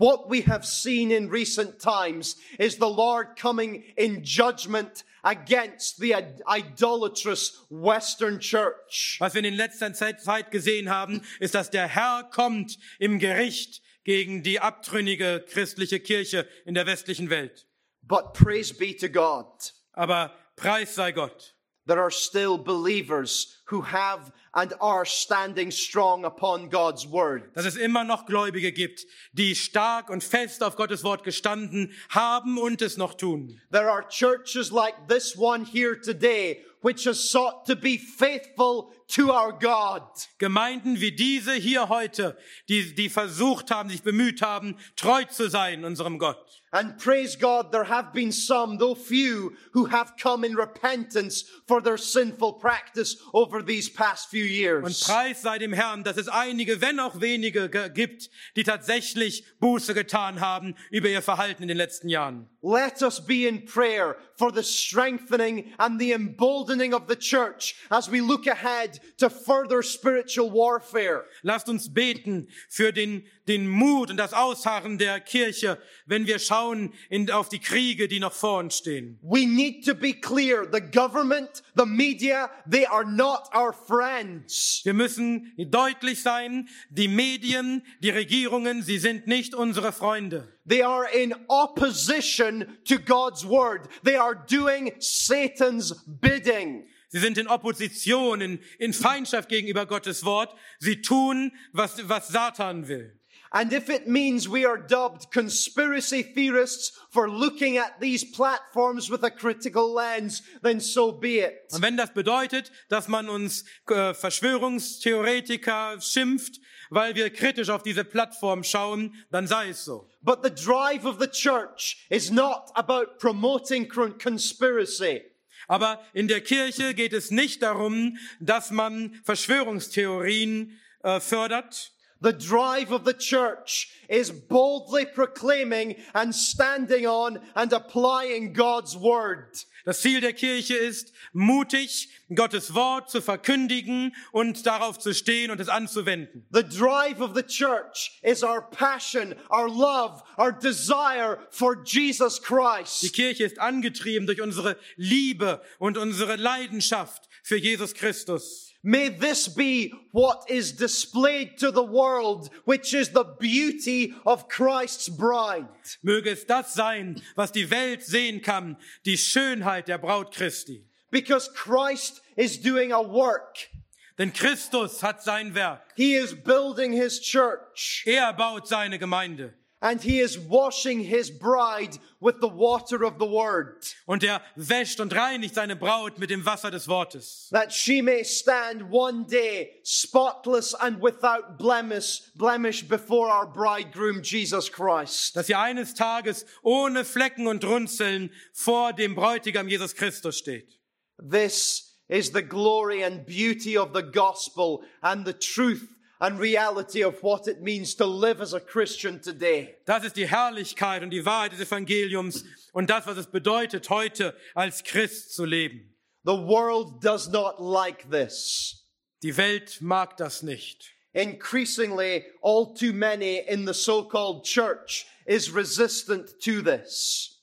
What we have seen in recent times is the Lord coming in judgment against the idolatrous Western Church. Was wir in letzter Zeit gesehen haben, ist, dass der Herr kommt im Gericht gegen die abtrünnige christliche Kirche in der westlichen Welt. But praise be to God. Aber Preis sei Gott. There are still believers who have and are standing strong upon God's word. Dass es immer noch Gläubige gibt, die stark und fest auf Gottes Wort gestanden haben und es noch tun. There are churches like this one here today which has sought to be faithful to our God. Gemeinden wie diese hier heute, die, die versucht haben, sich bemüht haben, treu zu sein unserem Gott. And praise God, there have been some, though few, who have come in repentance for their sinful practice over these past few years. Und Preis sei dem Herrn, dass es einige, wenn auch wenige gibt, die tatsächlich Buße getan haben über ihr Verhalten in den letzten Jahren. Let us be in prayer for the strengthening and the emboldening of the church as we look ahead to further spiritual warfare. Lasst uns beten für den, den Mut und das Ausharren der Kirche, wenn wir schauen in, auf die Kriege, die noch vor uns stehen. We need to be clear. The government, the media, they are not our friends. Wir müssen deutlich sein, die Medien, die Regierungen, sie sind nicht unsere Freunde. They are in opposition to God's word. They are doing Satan's bidding. Sie sind in Opposition, in, in Feindschaft gegenüber Gottes Wort. Sie tun, was, was Satan will. And if it means we are dubbed conspiracy theorists for looking at these platforms with a critical lens, then so be it. Und wenn das bedeutet, dass man uns äh, Verschwörungstheoretiker schimpft, weil wir kritisch auf diese Plattform schauen, dann sei es so. But the drive of the church is not about promoting conspiracy. Aber in der Kirche geht es nicht darum, dass man Verschwörungstheorien äh, fördert. The drive of the church is boldly proclaiming and standing on and applying God's word. Das Ziel der Kirche ist, mutig Gottes Wort zu verkündigen und darauf zu stehen und es anzuwenden. The drive of the church is our passion, our love, our desire for Jesus Christ. Die Kirche ist angetrieben durch unsere Liebe und unsere Leidenschaft für Jesus Christus. May this be what is displayed to the world, which is the beauty of Christ's bride. Möge es das sein, was die Welt sehen kann, die Schönheit der Braut Christi. Because Christ is doing a work. Denn Christus hat sein Werk. He is building his church. Er baut seine Gemeinde. And he is washing his bride with the water of the word. Und er wäscht und reinigt seine Braut mit dem Wasser des Wortes. That she may stand one day spotless and without blemish, blemish before our bridegroom Jesus Christ. Dass sie eines Tages ohne Flecken und Runzeln vor dem Bräutigam Jesus Christus steht. This is the glory and beauty of the gospel and the truth and reality of what it means to live as a Christian today. Das ist die Herrlichkeit und die Wahrheit des Evangeliums und das, was es bedeutet, heute als Christ zu leben. The world does not like this. Die Welt mag das nicht. Increasingly, all too many in the so-called church is resistant to this.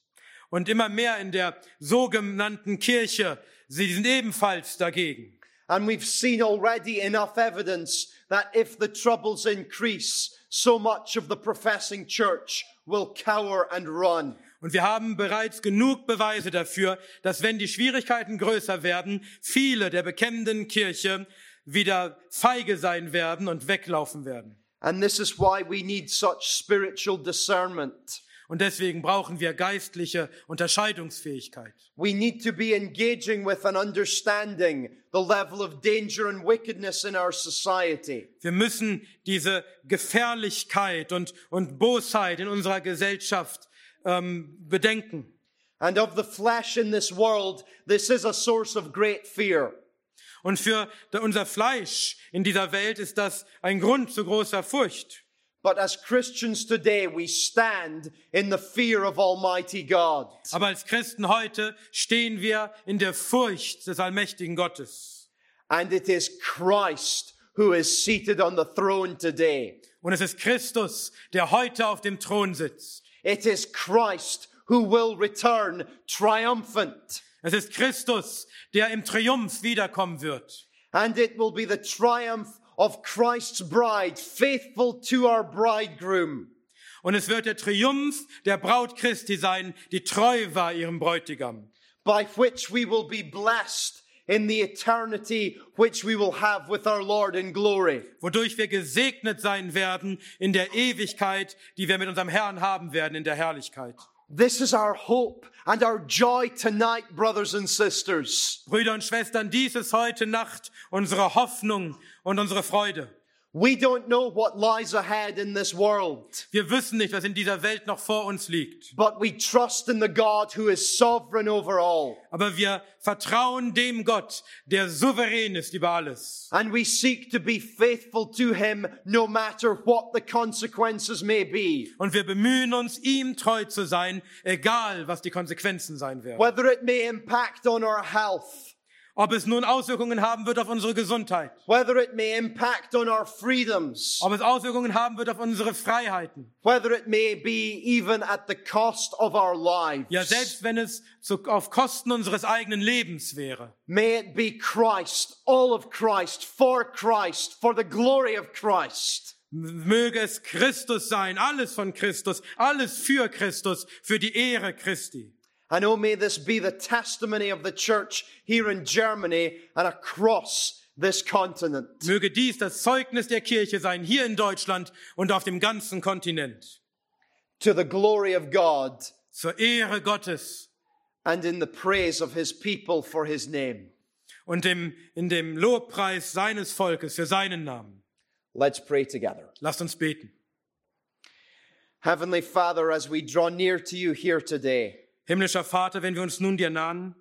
Und immer mehr in der sogenannten Kirche, sie sind ebenfalls dagegen. And we've seen already enough evidence that if the troubles increase, so much of the professing church will cower and run. Und wir haben bereits genug Beweise dafür, dass wenn die Schwierigkeiten größer werden, viele der bekennenden Kirche wieder feige sein werden und weglaufen werden. And this is why we need such spiritual discernment. Und deswegen brauchen wir geistliche Unterscheidungsfähigkeit. We need to be engaging with and understanding the level of danger and wickedness in our society. Wir müssen diese Gefährlichkeit und, und Bosheit in unserer Gesellschaft ähm, bedenken. And of the flesh in this world, this is a source of great fear. Und für unser Fleisch in dieser Welt ist das ein Grund zu großer Furcht. But as Christians today, we stand in the fear of Almighty God. Aber als Christen heute stehen wir in der Furcht des allmächtigen Gottes. And it is Christ who is seated on the throne today. Und es ist Christus, der heute auf dem Thron sitzt. It is Christ who will return triumphant. Es ist Christus, der im Triumph wiederkommen wird. And it will be the triumph of Christ's bride, faithful to our bridegroom. Und es wird der Triumph der Braut Christi sein, die treu war ihrem Bräutigam. by which we will be blessed in the eternity which we will have with our Lord in glory. wodurch wir gesegnet sein werden in der Ewigkeit, die wir mit unserem Herrn haben werden in der Herrlichkeit. This is our hope and our joy tonight, brothers and sisters. Brüder und Schwestern, dies ist heute Nacht unsere Hoffnung und unsere Freude. We don't know what lies ahead in this world, Wir wissen nicht, was in dieser Welt noch vor uns liegt. but we trust in the God who is sovereign over all. Aber wir vertrauen dem Gott, der souverän ist über alles. And we seek to be faithful to him no matter what the consequences may be. Und wir bemühen uns, ihm treu zu sein, egal was die Konsequenzen sein werden. Whether it may impact on our health, Ob es nun Auswirkungen haben wird auf unsere Gesundheit, whether it may impact on our freedoms, ob es Auswirkungen haben wird auf unsere Freiheiten. whether it may be even at the cost of our lives. Ja, selbst wenn es zu, auf Kosten unseres eigenen Lebens wäre. May it be Christ, all of Christ, for Christ, for the glory of Christ. Möge es Christus sein, alles von Christus, alles für Christus, für die Ehre Christi. And oh, may this be the testimony of the church here in Germany and across this continent. Möge dies das Zeugnis der Kirche sein, hier in Deutschland und auf dem ganzen Kontinent. To the glory of God Zur Ehre Gottes and in the praise of his people for his name. und dem, in dem Lobpreis seines Volkes für seinen Namen. Let's pray together. Lasst uns beten. Heavenly Father, as we draw near to you here today, Himmlischer Vater, wenn wir uns nun dir nahen,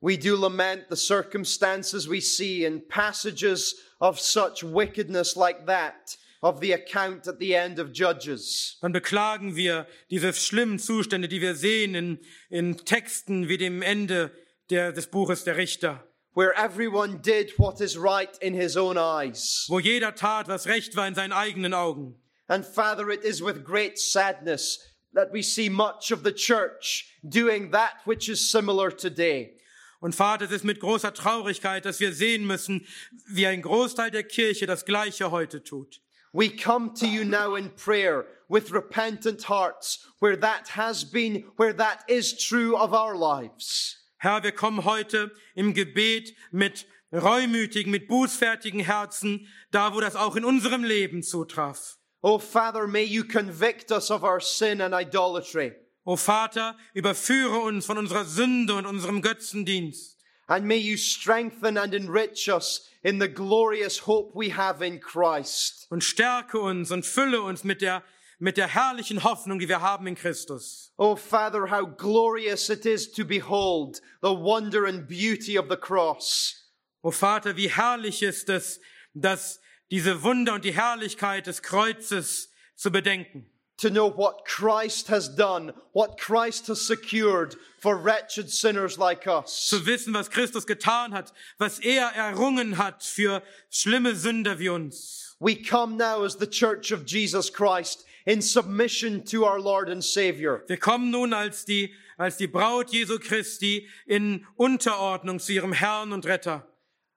we do lament the circumstances we see in passages of such wickedness like that of the account at the end of Judges. dann beklagen wir diese schlimmen Zustände, die wir sehen in, in Texten wie dem Ende der, des Buches der Richter, where everyone did what is right in his own eyes. wo jeder tat, was recht war in seinen eigenen Augen. And Father, it is with great sadness that we see much of the church doing that which is similar today. Und Vater, es ist mit großer Traurigkeit, dass wir sehen müssen, wie ein Großteil der Kirche das Gleiche heute tut. We come to you now in prayer with repentant hearts where that has been, where that is true of our lives. Herr, wir kommen heute im Gebet mit reumütigen, mit bußfertigen Herzen, da wo das auch in unserem Leben zutraf. Oh Father, may you convict us of our sin and idolatry. O Vater, überführe uns von unserer Sünde und unserem Götzendienst. And may you strengthen and enrich us in the glorious hope we have in Christ. und stärke uns und fülle uns mit der, mit der herrlichen Hoffnung, die wir haben in Christus. Oh Father, how glorious it is to behold the wonder and beauty of the cross. O Vater, wie herrlich ist es, dass diese Wunder und die Herrlichkeit des Kreuzes zu bedenken. To know what Christ has done, what Christ has secured for wretched sinners like us. Zu wissen, was Christus getan hat, was er errungen hat für schlimme Sünder wie uns. We come now as the church of Jesus Christ in submission to our Lord and Savior. Wir kommen nun als die, als die Braut Jesu Christi in Unterordnung zu ihrem Herrn und Retter.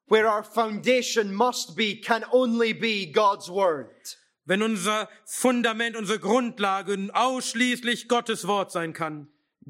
Where our foundation must be, can only be God's Word. Wenn unser Fundament, unsere Grundlage ausschließlich Gottes Wort sein kann.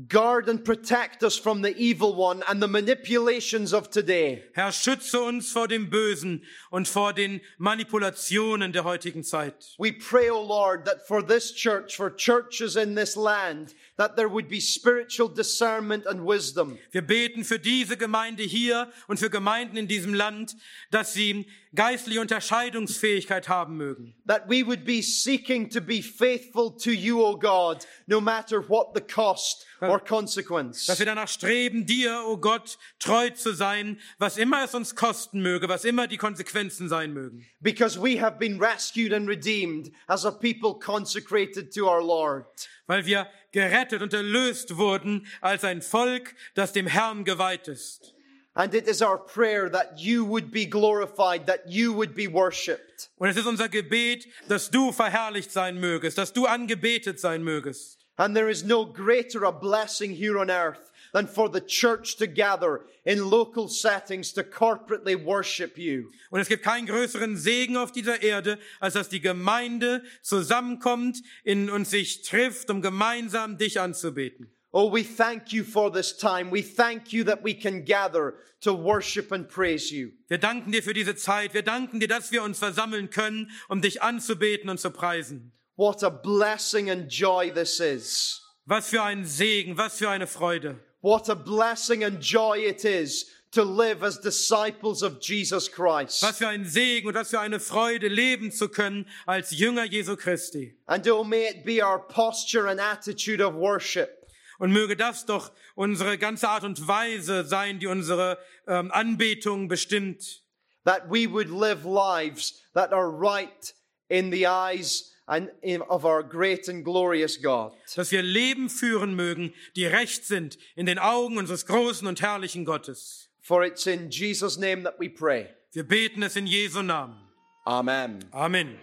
Guard and protect us from the evil one and the manipulations of today. Herr, schütze uns vor dem Bösen und vor den Manipulationen der heutigen Zeit. We pray, O Lord, that for this church, for churches in this land, that there would be spiritual discernment and wisdom. Wir beten für diese Gemeinde hier und für Gemeinden in diesem Land, dass sie geistliche Unterscheidungsfähigkeit haben mögen. That we would be seeking to be faithful to you, O God, no matter what the cost or consequence. Dass wir danach streben, dir, o oh Gott, treu zu sein, was immer es uns kosten möge, was immer die Konsequenzen sein mögen. Because we have been rescued and redeemed as a people consecrated to our Lord. Weil wir gerettet und erlöst wurden als ein Volk, das dem Herrn geweiht ist. And it is our prayer that you would be glorified, that you would be worshipped. Und es ist unser Gebet, dass du verherrlicht sein mögest, dass du angebetet sein mögest. And there is no greater a blessing here on earth than for the church to gather in local settings to corporately worship you. Und es gibt keinen größeren Segen auf dieser Erde, als dass die Gemeinde zusammenkommt in, und sich trifft, um gemeinsam dich anzubeten. Oh, we thank you for this time. We thank you that we can gather to worship and praise you. Wir danken dir für diese Zeit. Wir danken dir, dass wir uns versammeln können, um dich anzubeten und zu preisen. What a blessing and joy this is. Was für ein Segen, was für eine Freude. What a blessing and joy it is to live as disciples of Jesus Christ. Was für ein Segen und was für eine Freude, leben zu können als Jünger Jesu Christi. And oh, may it be our posture and attitude of worship. Und möge das doch unsere ganze Art und Weise sein, die unsere ähm, Anbetung bestimmt. That we would live lives that are right in the eyes and of our great and glorious God. Dass wir Leben führen mögen, die recht sind in den Augen unseres großen und herrlichen Gottes. For it's in Jesus' name that we pray. Wir beten es in Jesu Namen. Amen. Amen.